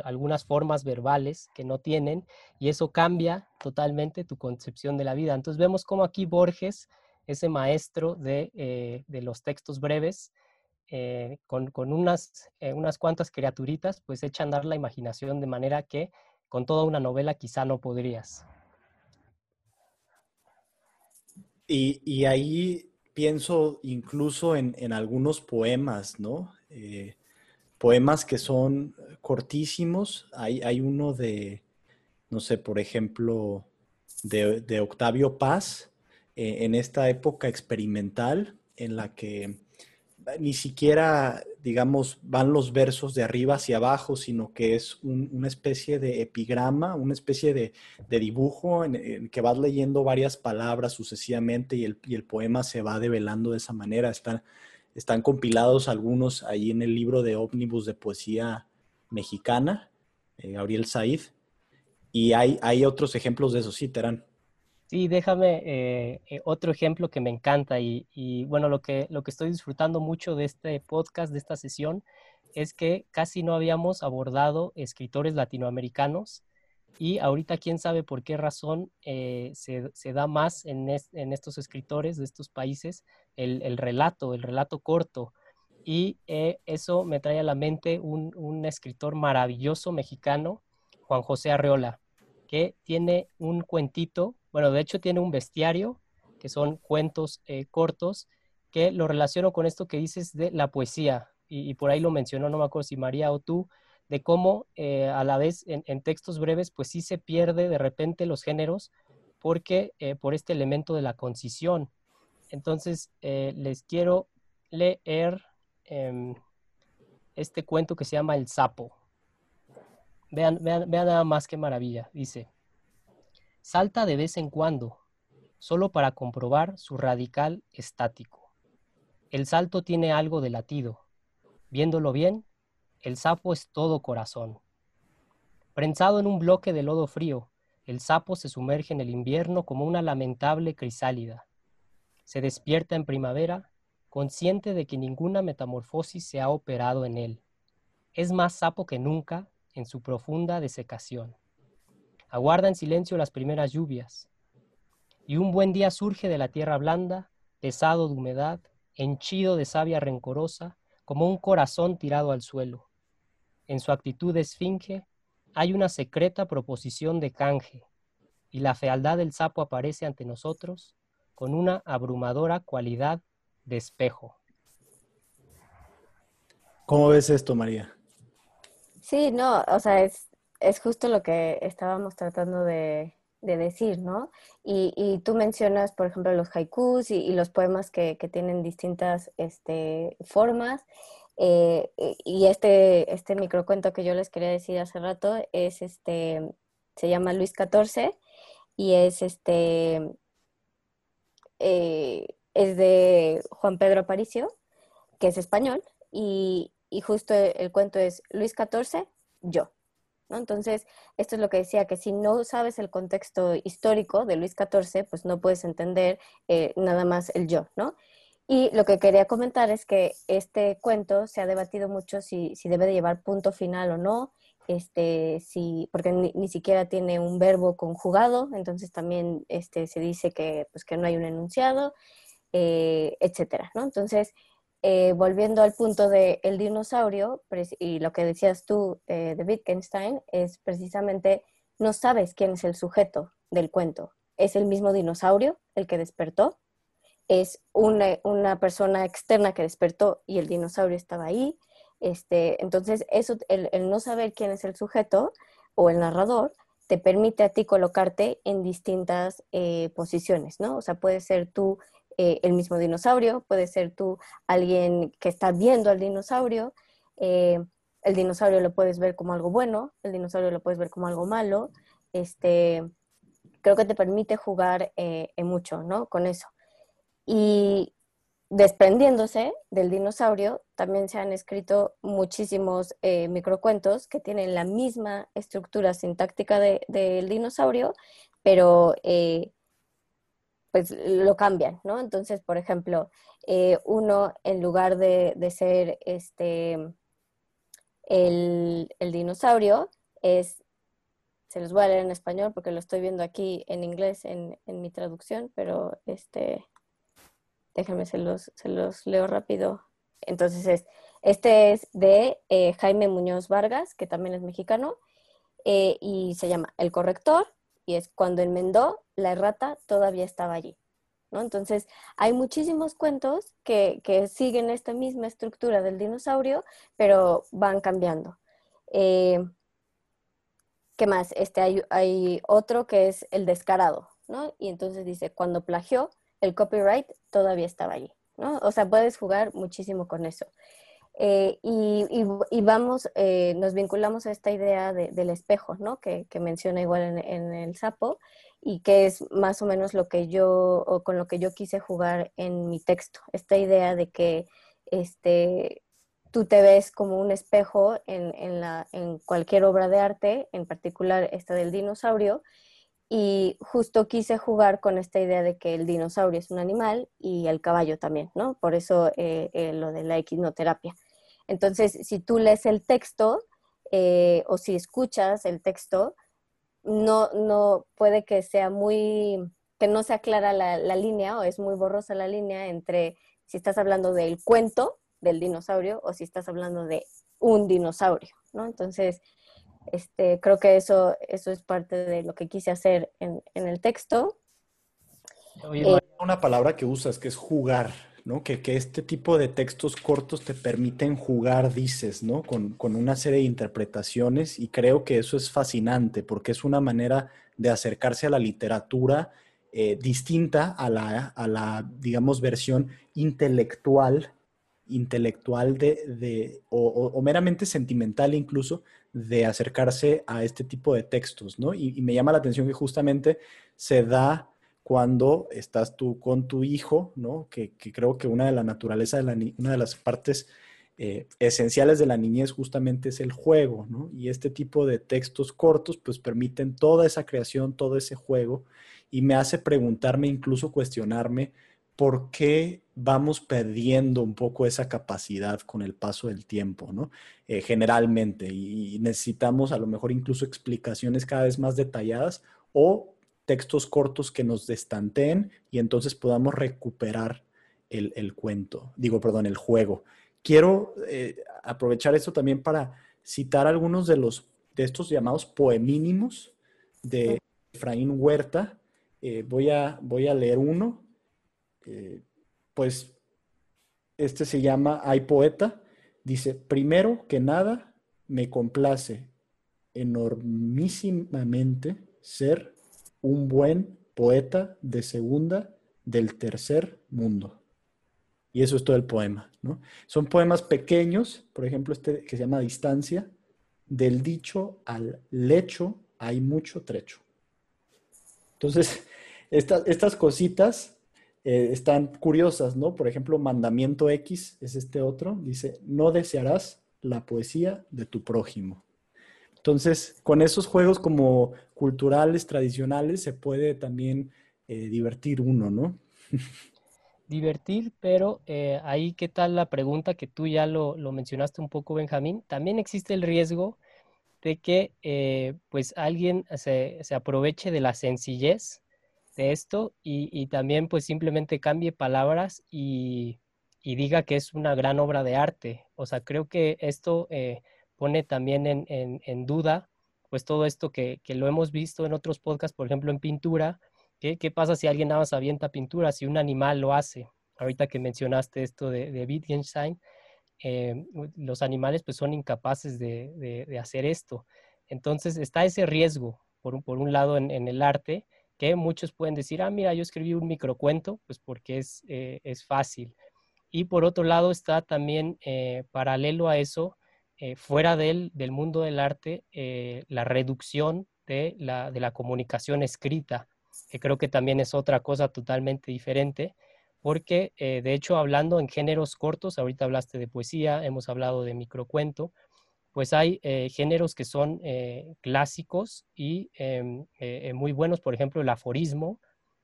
B: algunas formas verbales que no tienen, y eso cambia totalmente tu concepción de la vida. Entonces vemos como aquí Borges ese maestro de, eh, los textos breves, eh, con, unas, eh, unas cuantas criaturitas, pues echa a andar la imaginación de manera que con toda una novela quizá no podrías.
A: Y, ahí pienso incluso en, algunos poemas, ¿no? poemas que son cortísimos. Hay, hay, uno de, no sé, por ejemplo, de, de Octavio Paz, eh, en esta época experimental, en la que ni siquiera, digamos, van los versos de arriba hacia abajo, sino que es una especie de epigrama, una especie de, dibujo en, que vas leyendo varias palabras sucesivamente y el, poema se va develando de esa manera. Están, están compilados algunos ahí en el libro de ómnibus de poesía mexicana, eh, Gabriel Said, y hay, hay otros ejemplos de eso, sí, Terán.
B: Sí, déjame eh, eh, otro ejemplo que me encanta y, bueno, lo que, lo que estoy disfrutando mucho de este podcast, de esta sesión, es que casi no habíamos abordado escritores latinoamericanos y ahorita quién sabe por qué razón eh, se, da más en, estos escritores de estos países el, el relato, el relato corto. Y eso me trae a la mente un, un escritor maravilloso mexicano, Juan José Arreola, que tiene un cuentito bueno, de hecho tiene un bestiario, que son cuentos eh, cortos, que lo relaciono con esto que dices de la poesía. Y, por ahí lo mencionó, no me acuerdo si María o tú, de cómo eh, a la vez en, textos breves, pues sí se pierde de repente los géneros, porque eh, por este elemento de la concisión. Entonces, les quiero leer em, este cuento que se llama El sapo. Vean, vean, vean nada más qué maravilla. Dice, Salta de vez en cuando, solo para comprobar su radical estático. El salto tiene algo de latido. Viéndolo bien, el sapo es todo corazón. Prensado en un bloque de lodo frío, el sapo se sumerge en el invierno como una lamentable crisálida. Se despierta en primavera, consciente de que ninguna metamorfosis se ha operado en él. Es más sapo que nunca en su profunda desecación. Aguarda en silencio las primeras lluvias. Y un buen día surge de la tierra blanda, pesado de humedad, henchido de savia rencorosa, como un corazón tirado al suelo. En su actitud de esfinge hay una secreta proposición de canje, y la fealdad del sapo aparece ante nosotros con una abrumadora cualidad de espejo.
A: ¿Cómo ves esto, María?
C: Sí, no, o sea, es, es justo lo que estábamos tratando de, decir, ¿no? Y, tú mencionas, por ejemplo, los haikus y, los poemas que, tienen distintas este, formas. Eh, y este, este microcuento que yo les quería decir hace rato es este, se llama Luis XIV y es este, eh, es de Juan Pedro Aparicio, que es español, y, y justo el cuento es Luis XIV, yo. Entonces, esto es lo que decía, que si no sabes el contexto histórico de Luis XIV, pues no puedes entender eh, nada más el yo, ¿no? Y lo que quería comentar es que este cuento se ha debatido mucho si, debe de llevar punto final o no, este, si, porque ni, siquiera tiene un verbo conjugado, entonces también este, se dice que, pues, que no hay un enunciado, eh, etcétera, ¿no? Entonces, eh, volviendo al punto del el dinosaurio, y lo que decías tú eh, de Wittgenstein, es precisamente no sabes quién es el sujeto del cuento. ¿Es el mismo dinosaurio el que despertó? ¿Es una, una persona externa que despertó y el dinosaurio estaba ahí? Este, entonces, eso, el, no saber quién es el sujeto o el narrador te permite a ti colocarte en distintas eh, posiciones, ¿no? O sea, puede ser tú eh, el mismo dinosaurio, puede ser tú alguien que está viendo al dinosaurio. Eh, el dinosaurio lo puedes ver como algo bueno, el dinosaurio lo puedes ver como algo malo. Este, creo que te permite jugar eh, mucho, ¿no? Con eso. Y desprendiéndose del dinosaurio, también se han escrito muchísimos microcuentos que tienen la misma estructura sintáctica del dinosaurio, pero pues lo cambian, ¿no? Entonces, por ejemplo, eh, uno en lugar de, ser este el, dinosaurio es, se los voy a leer en español porque lo estoy viendo aquí en inglés en, mi traducción, pero este, déjenme, se los, se los leo rápido. Entonces, es, este es de eh, Jaime Muñoz Vargas, que también es mexicano, eh, y se llama El Corrector, y es cuando enmendó, la errata todavía estaba allí. ¿no? Entonces, hay muchísimos cuentos que, siguen esta misma estructura del dinosaurio, pero van cambiando. Eh, ¿Qué más? Este, hay, hay, otro que es el descarado, ¿no? Y entonces dice, cuando plagió, el copyright todavía estaba allí. ¿no? O sea, puedes jugar muchísimo con eso. Eh, y, vamos, eh, nos vinculamos a esta idea del espejo, ¿no? Que, menciona igual en, el sapo y que es más o menos lo que yo, o con lo que yo quise jugar en mi texto. Esta idea de que este, tú te ves como un espejo en, la, en cualquier obra de arte, en particular esta del dinosaurio, y justo quise jugar con esta idea de que el dinosaurio es un animal y el caballo también, ¿no? Por eso eh, eh, lo de la equinoterapia. Entonces, si tú lees el texto eh, o si escuchas el texto, no, no puede que sea muy, que no se aclara la, la línea o es muy borrosa la línea entre si estás hablando del cuento del dinosaurio o si estás hablando de un dinosaurio, ¿no? Entonces, este, creo que eso, eso es parte de lo que quise hacer en, el texto.
A: Oye, una palabra que usas que es jugar, Que, este tipo de textos cortos te permiten jugar, dices, ¿no? Con, una serie de interpretaciones y creo que eso es fascinante porque es una manera de acercarse a la literatura eh, distinta a la, a la, digamos, versión intelectual intelectual de, o, meramente sentimental incluso de acercarse a este tipo de textos, ¿no? Y, me llama la atención que justamente se da cuando estás tú con tu hijo, ¿no? Que, creo que una de la naturaleza, de la, una de las partes eh, esenciales de la niñez justamente es el juego, ¿no? Y este tipo de textos cortos pues permiten toda esa creación, todo ese juego y me hace preguntarme, incluso cuestionarme, por qué vamos perdiendo un poco esa capacidad con el paso del tiempo, ¿no? Eh, generalmente, y, necesitamos a lo mejor incluso explicaciones cada vez más detalladas o textos cortos que nos destanteen y entonces podamos recuperar el, cuento, digo, perdón, el juego. Quiero eh, aprovechar esto también para citar algunos de los de estos llamados poemínimos de Efraín Huerta. Eh, voy, a, voy a leer uno eh, pues este se llama Hay Poeta. Dice, primero que nada, me complace enormísimamente ser un buen poeta de segunda del tercer mundo. Y eso es todo el poema, ¿no? Son poemas pequeños, por ejemplo, este que se llama Distancia, del dicho al lecho hay mucho trecho. Entonces, estas cositas eh, están curiosas, ¿no? Por ejemplo, Mandamiento X es este otro, dice, no desearás la poesía de tu prójimo. Entonces, con esos juegos como culturales, tradicionales, se puede también eh, divertir uno, ¿no?
B: divertir, pero eh, ahí qué tal la pregunta que tú ya lo, mencionaste un poco, Benjamín. También existe el riesgo de que pues alguien se, se, aproveche de la sencillez de esto y, también pues simplemente cambie palabras y, diga que es una gran obra de arte. O sea, creo que esto eh, pone también en, duda pues todo esto que, lo hemos visto en otros podcasts, por ejemplo en pintura. ¿Qué, pasa si alguien nada más avienta pintura, si un animal lo hace? Ahorita que mencionaste esto de, Wittgenstein, eh, los animales pues son incapaces de, hacer esto. Entonces está ese riesgo, por un, por un lado, en, en el arte, que muchos pueden decir, ah, mira, yo escribí un microcuento, pues porque es, eh, es fácil. Y por otro lado está también eh, paralelo a eso, eh, fuera del, del, mundo del arte, la reducción de la, de la comunicación escrita, que creo que también es otra cosa totalmente diferente, porque de hecho hablando en géneros cortos, ahorita hablaste de poesía, hemos hablado de microcuento, pues hay eh, géneros que son eh, clásicos y em, eh, muy buenos, por ejemplo, el aforismo,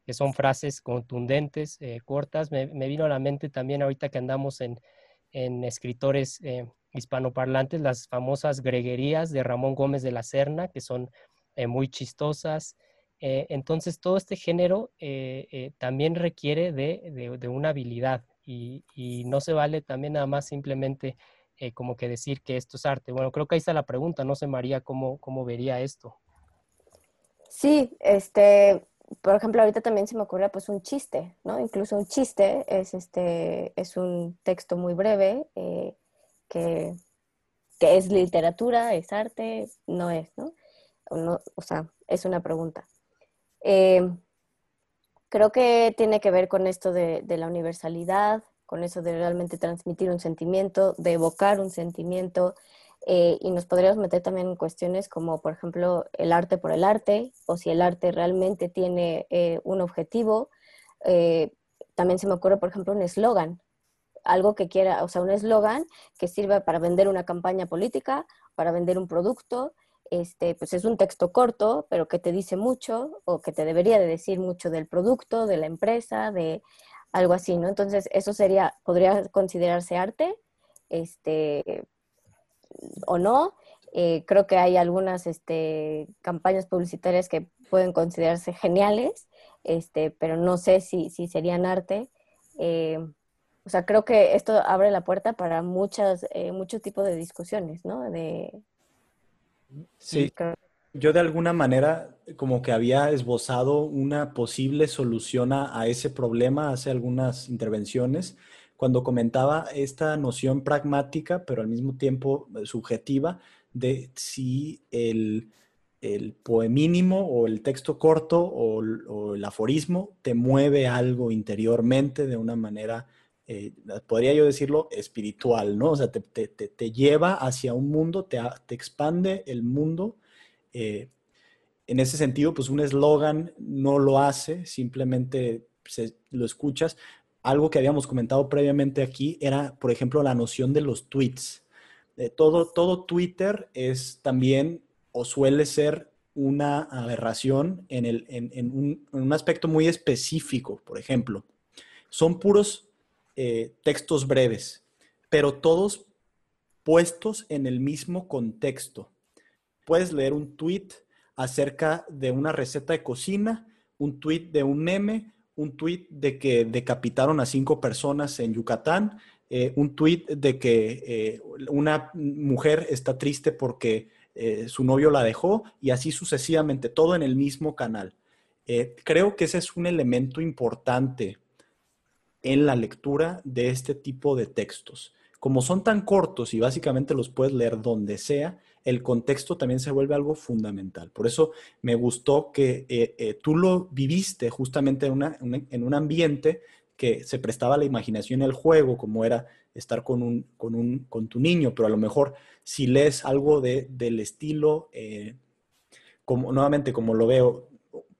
B: que son frases contundentes, cortas. Me, vino a la mente también ahorita que andamos en, escritores hispanoparlantes, las famosas greguerías de Ramón Gómez de la Serna, que son muy chistosas. entonces, todo este género también requiere de, una habilidad y, y, no se vale también nada más simplemente eh, como que decir que esto es arte. Bueno, creo que ahí está la pregunta, no sé María cómo, cómo vería esto.
C: Sí, este, por ejemplo, ahorita también se me ocurre pues un chiste, ¿no? Incluso un chiste es, este, es un texto muy breve eh, que, que, es literatura, es arte, no es, ¿no? O, sea, es una pregunta. Eh, creo que tiene que ver con esto de, de la universalidad, con eso de realmente transmitir un sentimiento, de evocar un sentimiento, eh, y nos podríamos meter también en cuestiones como, por ejemplo, el arte por el arte, o si el arte realmente tiene eh, un objetivo. También se me ocurre, por ejemplo, un eslogan, algo que quiera, o sea, un eslogan que sirva para vender una campaña política, para vender un producto, este, pues es un texto corto, pero que te dice mucho o que te debería de decir mucho del producto, de la empresa, de algo así, ¿no? Entonces, eso sería, podría considerarse arte, este, o no. Eh, creo que hay algunas este, campañas publicitarias que pueden considerarse geniales, este, pero no sé si, si serían arte. Eh, o sea, creo que esto abre la puerta para muchas, eh, muchos tipos de discusiones, ¿no? De,
A: sí, yo de alguna manera como que había esbozado una posible solución a, a ese problema hace algunas intervenciones cuando comentaba esta noción pragmática, pero al mismo tiempo eh, subjetiva, de si el, el poemínimo o el texto corto o, el aforismo te mueve algo interiormente de una manera, eh, podría yo decirlo, espiritual, ¿no? O sea, te, lleva hacia un mundo, te, expande el mundo. Eh, en ese sentido, pues un eslogan no lo hace, simplemente lo escuchas, algo que habíamos comentado previamente aquí era, por ejemplo, la noción de los tweets. todo, todo Twitter es también o suele ser una aberración en, el, en, un, aspecto muy específico, por ejemplo. Son puros eh, textos breves, pero todos puestos en el mismo contexto. Puedes leer un tweet acerca de una receta de cocina, un tweet de un meme, un tuit de que decapitaron a cinco personas en Yucatán, eh, un tuit de que eh, una mujer está triste porque su novio la dejó y así sucesivamente, todo en el mismo canal. creo que ese es un elemento importante en la lectura de este tipo de textos. Como son tan cortos y básicamente los puedes leer donde sea, el contexto también se vuelve algo fundamental. Por eso me gustó que eh, eh, tú lo viviste justamente en, un ambiente que se prestaba a la imaginación y el juego, como era estar con, un, con, un, con tu niño, pero a lo mejor si lees algo de, del estilo, eh, como, nuevamente como lo veo,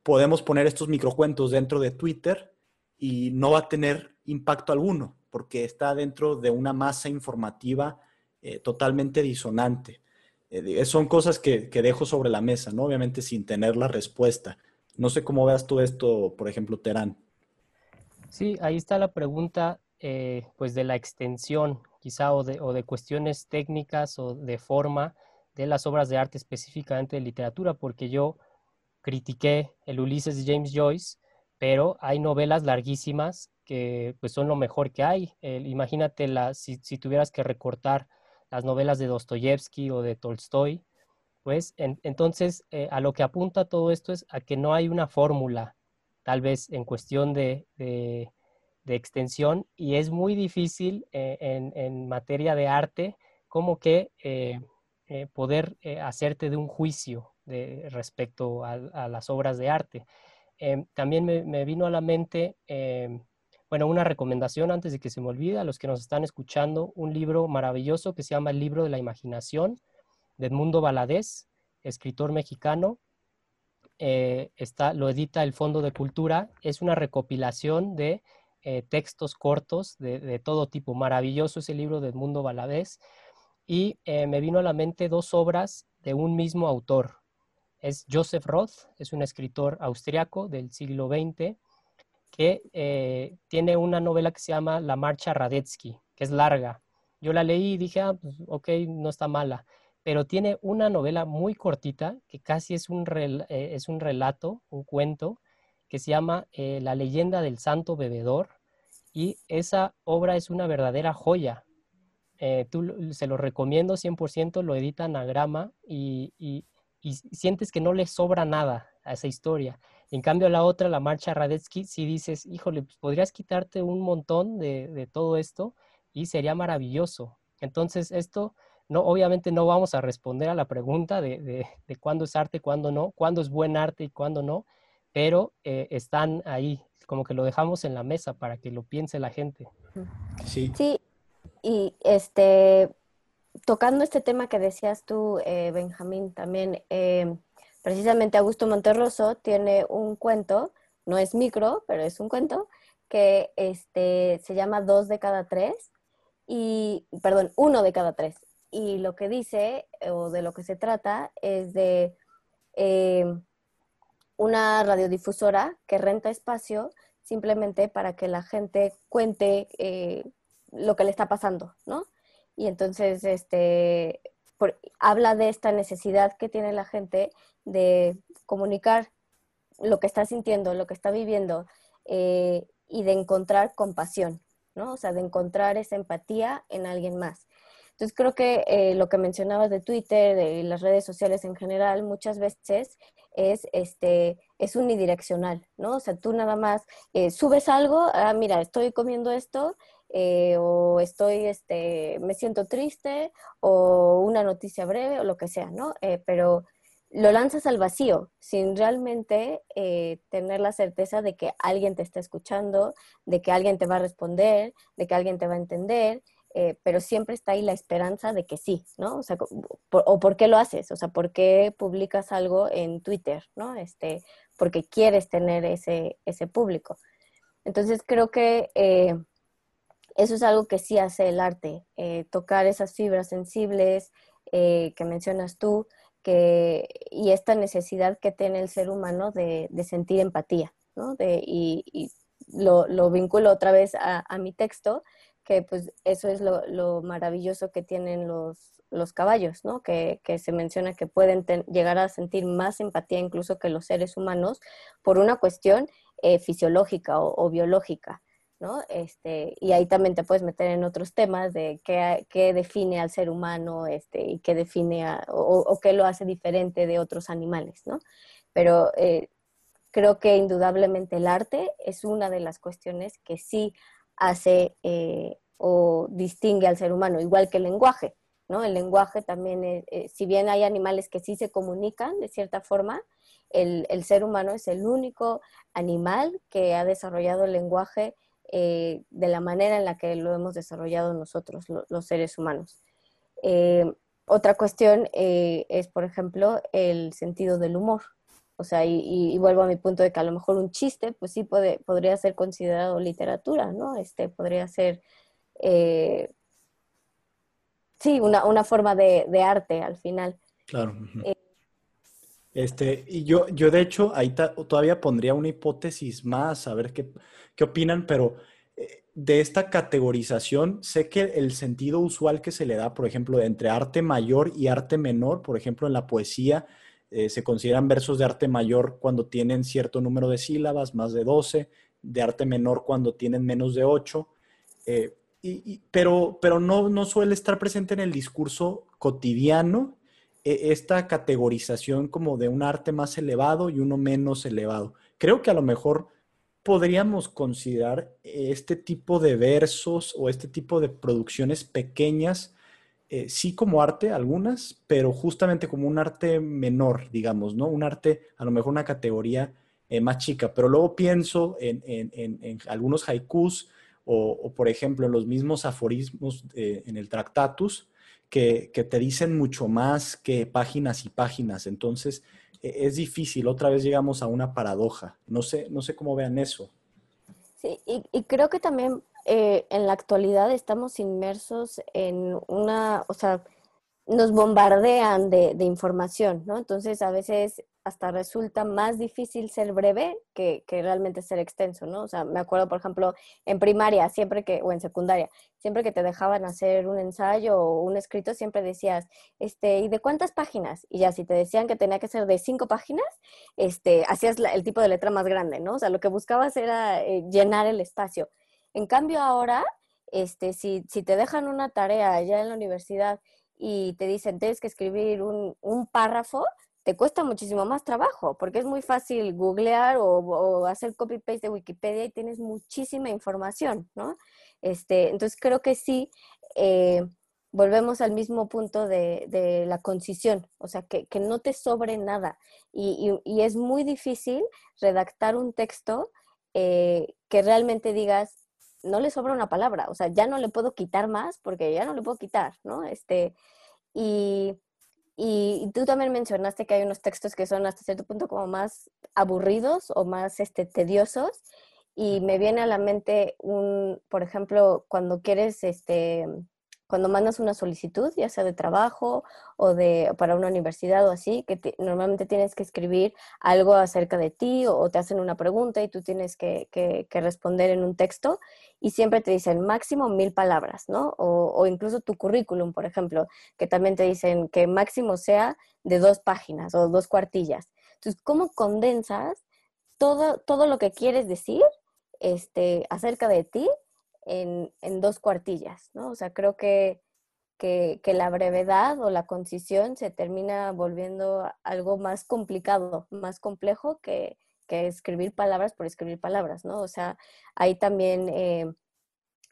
A: podemos poner estos microcuentos dentro de Twitter y no va a tener impacto alguno, porque está dentro de una masa informativa totalmente disonante. Eh, son cosas que, dejo sobre la mesa, ¿no? Obviamente sin tener la respuesta. No sé cómo veas tú esto, por ejemplo, Terán.
B: Sí, ahí está la pregunta, eh, pues de la extensión, quizá, o de, o de cuestiones técnicas o de forma de las obras de arte específicamente de literatura, porque yo critiqué el Ulises de James Joyce, pero hay novelas larguísimas que pues son lo mejor que hay. imagínate la, si, tuvieras que recortar las novelas de Dostoyevsky o de Tolstoy, pues entonces eh, a lo que apunta todo esto es a que no hay una fórmula, tal vez en cuestión de, extensión, y es muy difícil eh, en, materia de arte como que eh, poder hacerte de un juicio de, respecto a, las obras de arte. Em, también me, vino a la mente em, bueno, una recomendación antes de que se me olvide a los que nos están escuchando, un libro maravilloso que se llama El libro de la imaginación de Edmundo Valadez, escritor mexicano. Eh, está, lo edita el Fondo de Cultura. Es una recopilación de eh, textos cortos de, todo tipo. Maravilloso ese libro de Edmundo Valadez. Y eh, me vino a la mente dos obras de un mismo autor. Es Joseph Roth, es un escritor austriaco del siglo XX que eh, tiene una novela que se llama La Marcha Radetzky, que es larga. Yo la leí y dije, ah, pues, ok, no está mala, pero tiene una novela muy cortita, que casi es un, eh, es un relato, un cuento, que se llama eh, La leyenda del santo bebedor, y esa obra es una verdadera joya. tú, se lo recomiendo 100%, lo edita Anagrama y, y, y sientes que no le sobra nada a esa historia. En cambio, la otra, la marcha Radetzky, si dices, híjole, pues podrías quitarte un montón de, todo esto y sería maravilloso. Entonces, esto, no, obviamente no vamos a responder a la pregunta de, cuándo es arte, cuándo no, cuándo es buen arte y cuándo no, pero eh, están ahí como que lo dejamos en la mesa para que lo piense la gente.
C: Sí. Sí, y este, tocando este tema que decías tú, eh, Benjamín, también, eh, precisamente Augusto Monterroso tiene un cuento, no es micro, pero es un cuento, que este, se llama Dos de cada tres, y, perdón, uno de cada tres. Y lo que dice, o de lo que se trata, es de eh, una radiodifusora que renta espacio simplemente para que la gente cuente lo que le está pasando, ¿no? Y entonces, este, habla de esta necesidad que tiene la gente de comunicar lo que está sintiendo, lo que está viviendo eh, y de encontrar compasión, ¿no? O sea, de encontrar esa empatía en alguien más. Entonces creo que eh, lo que mencionabas de Twitter, de las redes sociales en general, muchas veces es, este, es unidireccional, ¿no? O sea, tú nada más eh, subes algo, ah, mira, estoy comiendo esto eh, o estoy, este, me siento triste, o una noticia breve, o lo que sea, ¿no? Eh, pero lo lanzas al vacío, sin realmente eh, tener la certeza de que alguien te está escuchando, de que alguien te va a responder, de que alguien te va a entender, pero siempre está ahí la esperanza de que sí, ¿no? O sea, o por qué lo haces, o sea, por qué publicas algo en Twitter, ¿no? Este, porque quieres tener ese, ese público. Entonces creo que eso es algo que sí hace el arte, eh, tocar esas fibras sensibles eh, que mencionas tú, que, y esta necesidad que tiene el ser humano de, sentir empatía, ¿no? De, y, lo, lo, vinculo otra vez a, mi texto, que pues eso es lo, maravilloso que tienen los, los caballos, ¿no? Que, se menciona que pueden llegar a sentir más empatía incluso que los seres humanos por una cuestión eh, fisiológica o biológica. ¿No? Este, y ahí también te puedes meter en otros temas de qué, qué define al ser humano este, y qué define o, qué lo hace diferente de otros animales, ¿no? Pero eh, creo que indudablemente el arte es una de las cuestiones que sí hace eh, o distingue al ser humano, igual que el lenguaje, ¿no? El lenguaje también, eh, si bien hay animales que sí se comunican de cierta forma, el, el ser humano es el único animal que ha desarrollado el lenguaje eh, de la manera en la que lo hemos desarrollado nosotros, los seres humanos. Eh, otra cuestión eh, es, por ejemplo, el sentido del humor. O sea, y, vuelvo a mi punto de que a lo mejor un chiste, pues sí puede, podría ser considerado literatura, ¿no? Este podría ser, sí, una, forma de, arte al final.
A: Claro. Este, y yo, yo de hecho ahí todavía pondría una hipótesis más, a ver qué, qué opinan, pero eh, de esta categorización, sé que el sentido usual que se le da, por ejemplo, entre arte mayor y arte menor, por ejemplo, en la poesía, eh, se consideran versos de arte mayor cuando tienen cierto número de sílabas, más de 12, de arte menor cuando tienen menos de 8, eh, pero, pero no, no suele estar presente en el discurso cotidiano esta categorización como de un arte más elevado y uno menos elevado. Creo que a lo mejor podríamos considerar este tipo de versos o este tipo de producciones pequeñas, eh, sí como arte, algunas, pero justamente como un arte menor, digamos, ¿no? Un arte, a lo mejor una categoría eh, más chica, pero luego pienso en, algunos haikus o, por ejemplo, en los mismos aforismos en el Tractatus, que, te dicen mucho más que páginas y páginas. Entonces, e, es difícil. Otra vez llegamos a una paradoja. No sé, no sé cómo vean eso.
C: Sí, y, creo que también eh, en la actualidad estamos inmersos en una, o sea, nos bombardean de, de, información, ¿no? Entonces a veces hasta resulta más difícil ser breve que, que, realmente ser extenso, ¿no? O sea, me acuerdo, por ejemplo, en primaria, siempre que, o en secundaria, siempre que te dejaban hacer un ensayo o un escrito, siempre decías, este, ¿y de cuántas páginas? Y ya si te decían que tenía que ser de cinco páginas, este, hacías el tipo de letra más grande, ¿no? O sea, lo que buscabas era eh, llenar el espacio. En cambio ahora, este, si, si te dejan una tarea ya en la universidad y te dicen, tienes que escribir un, párrafo, te cuesta muchísimo más trabajo, porque es muy fácil googlear o, hacer copy-paste de Wikipedia y tienes muchísima información, ¿no? Este, entonces creo que sí, eh, volvemos al mismo punto de, la concisión, o sea, que, no te sobre nada. Y, es muy difícil redactar un texto eh, que realmente digas, no le sobra una palabra, o sea, ya no le puedo quitar más porque ya no le puedo quitar, ¿no? Este, y, y, tú también mencionaste que hay unos textos que son hasta cierto punto como más aburridos o más este, tediosos. Y me viene a la mente un, por ejemplo, cuando quieres este, cuando mandas una solicitud, ya sea de trabajo o de para una universidad o así, que normalmente tienes que escribir algo acerca de ti o, te hacen una pregunta y tú tienes que, responder en un texto y siempre te dicen máximo mil palabras, ¿no? O, incluso tu currículum, por ejemplo, que también te dicen que máximo sea de dos páginas o dos cuartillas. Entonces, ¿cómo condensas todo, todo lo que quieres decir este, acerca de ti en, dos cuartillas, ¿no? O sea, creo que, que, la brevedad o la concisión se termina volviendo algo más complicado, más complejo que, escribir palabras por escribir palabras, ¿no? O sea, hay también eh,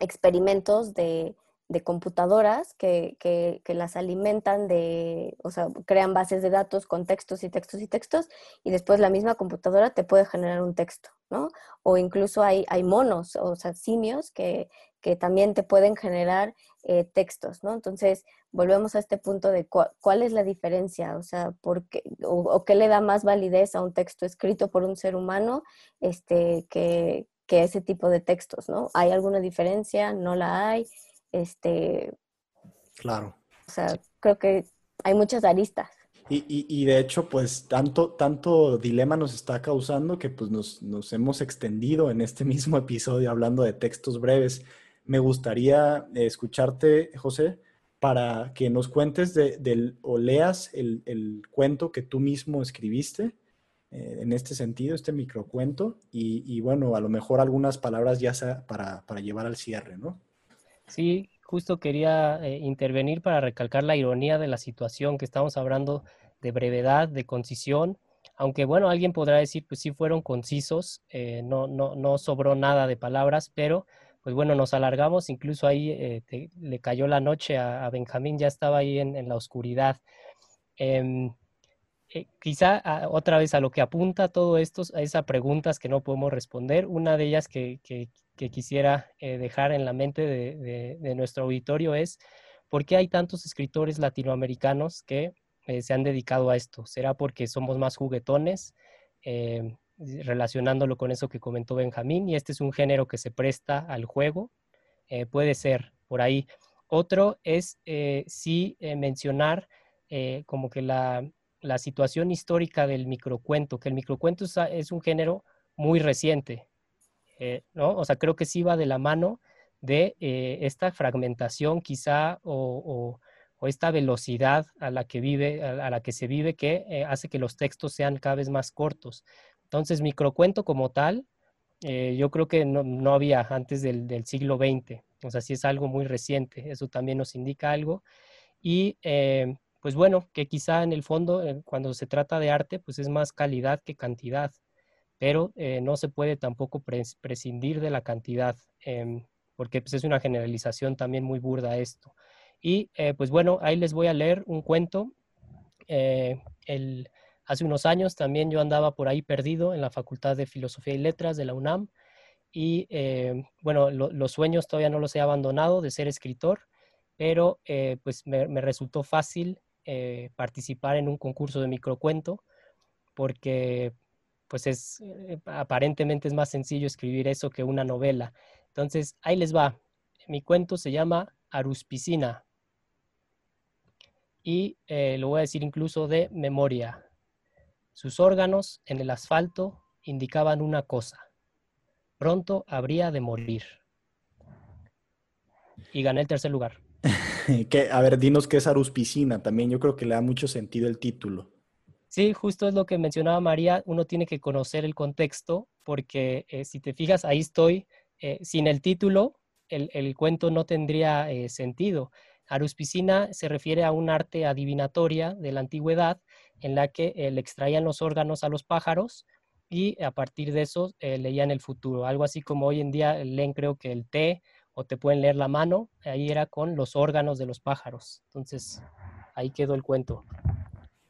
C: experimentos de, de computadoras que, que, las alimentan de, o sea, crean bases de datos con textos y textos y textos y después la misma computadora te puede generar un texto, ¿no? O incluso hay, hay monos, o sea, simios que, que también te pueden generar eh, textos, ¿no? Entonces, volvemos a este punto de cuál es la diferencia, o sea, por qué, o, qué le da más validez a un texto escrito por un ser humano este, que, que ese tipo de textos, ¿no? ¿Hay alguna diferencia? ¿No la hay? Este,
A: claro.
C: O sea, creo que hay muchas aristas.
A: Y, de hecho, pues tanto, tanto dilema nos está causando que pues nos, hemos extendido en este mismo episodio hablando de textos breves. Me gustaría escucharte, José, para que nos cuentes de, o leas el, cuento que tú mismo escribiste eh, en este sentido, este microcuento, y, y bueno, a lo mejor algunas palabras ya sea para, para llevar al cierre, ¿no?
B: Sí, justo quería eh, intervenir para recalcar la ironía de la situación que estamos hablando de brevedad, de concisión, aunque bueno, alguien podrá decir, pues sí fueron concisos, eh, no, no, no sobró nada de palabras, pero pues bueno, nos alargamos, incluso ahí eh, le cayó la noche a, Benjamín, ya estaba ahí en, la oscuridad. Em, quizá ah, otra vez a lo que apunta todo esto, a esas preguntas que no podemos responder, una de ellas que, quisiera eh, dejar en la mente de, nuestro auditorio es por qué hay tantos escritores latinoamericanos que eh, se han dedicado a esto. ¿Será porque somos más juguetones? Eh, relacionándolo con eso que comentó Benjamín, y este es un género que se presta al juego, puede ser por ahí. Otro es sí mencionar como que la, la, situación histórica del microcuento, que el microcuento es un género muy reciente, eh, ¿no? O sea, creo que sí va de la mano de eh, esta fragmentación quizá o, esta velocidad a la que vive, a, la que se vive, que eh, hace que los textos sean cada vez más cortos. Entonces, microcuento como tal, yo creo que no, había antes del, del, siglo XX. O sea, sí es algo muy reciente. Eso también nos indica algo. Y pues bueno, que quizá en el fondo, cuando se trata de arte, pues es más calidad que cantidad pero eh, no se puede tampoco prescindir de la cantidad, em, porque pues, es una generalización también muy burda esto. Y eh, pues bueno, ahí les voy a leer un cuento. Eh, hace unos años también yo andaba por ahí perdido en la Facultad de Filosofía y Letras de la UNAM y bueno, los sueños todavía no los he abandonado de ser escritor, pero pues me, me, resultó fácil participar en un concurso de microcuento porque pues es eh, aparentemente es más sencillo escribir eso que una novela. Entonces, ahí les va. Mi cuento se llama Aruspicina y eh, lo voy a decir incluso de memoria. Sus órganos en el asfalto indicaban una cosa. Pronto habría de morir. Y gané el tercer lugar.
A: a ver, dinos qué es Aruspicina. También yo creo que le da mucho sentido el título.
B: Sí, justo es lo que mencionaba María, uno tiene que conocer el contexto porque eh, si te fijas, ahí estoy, eh, sin el título, el, cuento no tendría eh, sentido. Aruspicina se refiere a un arte adivinatoria de la antigüedad en la que le extraían los órganos a los pájaros y a partir de eso leían el futuro. Algo así como hoy en día leen creo que el té o te pueden leer la mano, ahí era con los órganos de los pájaros. Entonces, ahí quedó el cuento.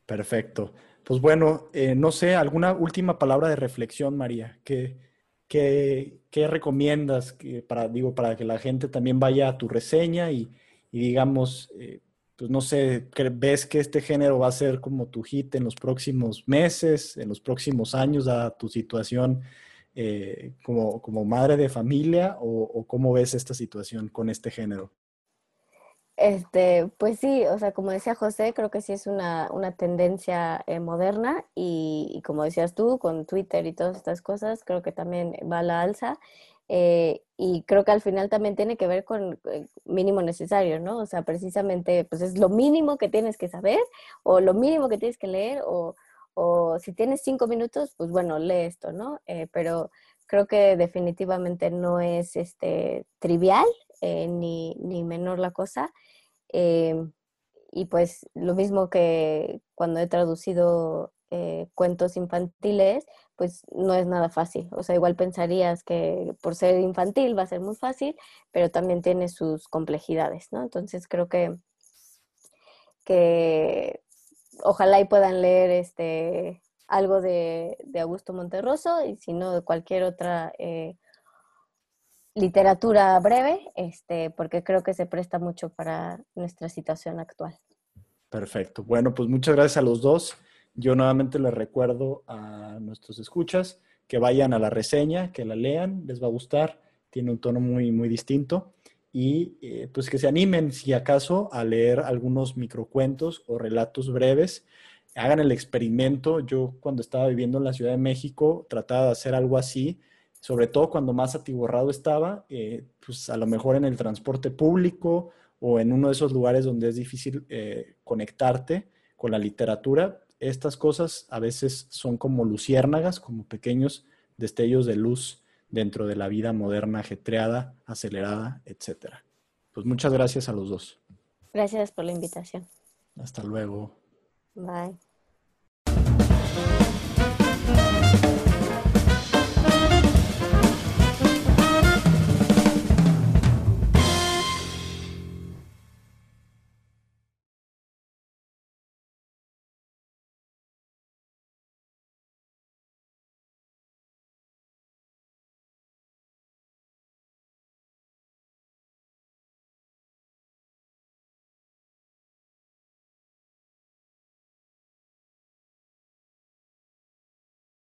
A: Perfecto. Pues bueno, eh, no sé, alguna última palabra de reflexión, María. ¿Qué, ¿qué, recomiendas que para, digo, para que la gente también vaya a tu reseña y, digamos, eh, pues no sé, ves que este género va a ser como tu hit en los próximos meses, en los próximos años, a tu situación eh, como, como, madre de familia, o, cómo ves esta situación con este género?
C: Este, pues sí, o sea, como decía José, creo que sí es una, tendencia eh, moderna y, como decías tú, con Twitter y todas estas cosas, creo que también va a la alza. Eh, y creo que al final también tiene que ver con el mínimo necesario, ¿no? O sea, precisamente, pues es lo mínimo que tienes que saber o lo mínimo que tienes que leer o, o si tienes cinco minutos, pues bueno, lee esto, ¿no? Eh, pero creo que definitivamente no es este, trivial eh, ni, ni, menor la cosa. y pues lo mismo que cuando he traducido cuentos infantiles, pues no es nada fácil. O sea, igual pensarías que por ser infantil va a ser muy fácil, pero también tiene sus complejidades, ¿no? Entonces creo que, que ojalá y puedan leer este algo de, Augusto Monterroso y si no de cualquier otra eh, literatura breve, este, porque creo que se presta mucho para nuestra situación actual.
A: Perfecto. Bueno, pues muchas gracias a los dos. Yo nuevamente les recuerdo a nuestros escuchas que vayan a la reseña, que la lean, les va a gustar, tiene un tono muy, muy distinto y eh, pues que se animen si acaso a leer algunos microcuentos o relatos breves. Hagan el experimento. Yo cuando estaba viviendo en la Ciudad de México trataba de hacer algo así, sobre todo cuando más atiborrado estaba, eh, pues a lo mejor en el transporte público o en uno de esos lugares donde es difícil eh, conectarte con la literatura, estas cosas a veces son como luciérnagas, como pequeños destellos de luz dentro de la vida moderna, ajetreada, acelerada, etc. Pues muchas gracias a los dos.
C: Gracias por la invitación.
A: Hasta luego.
C: Bye.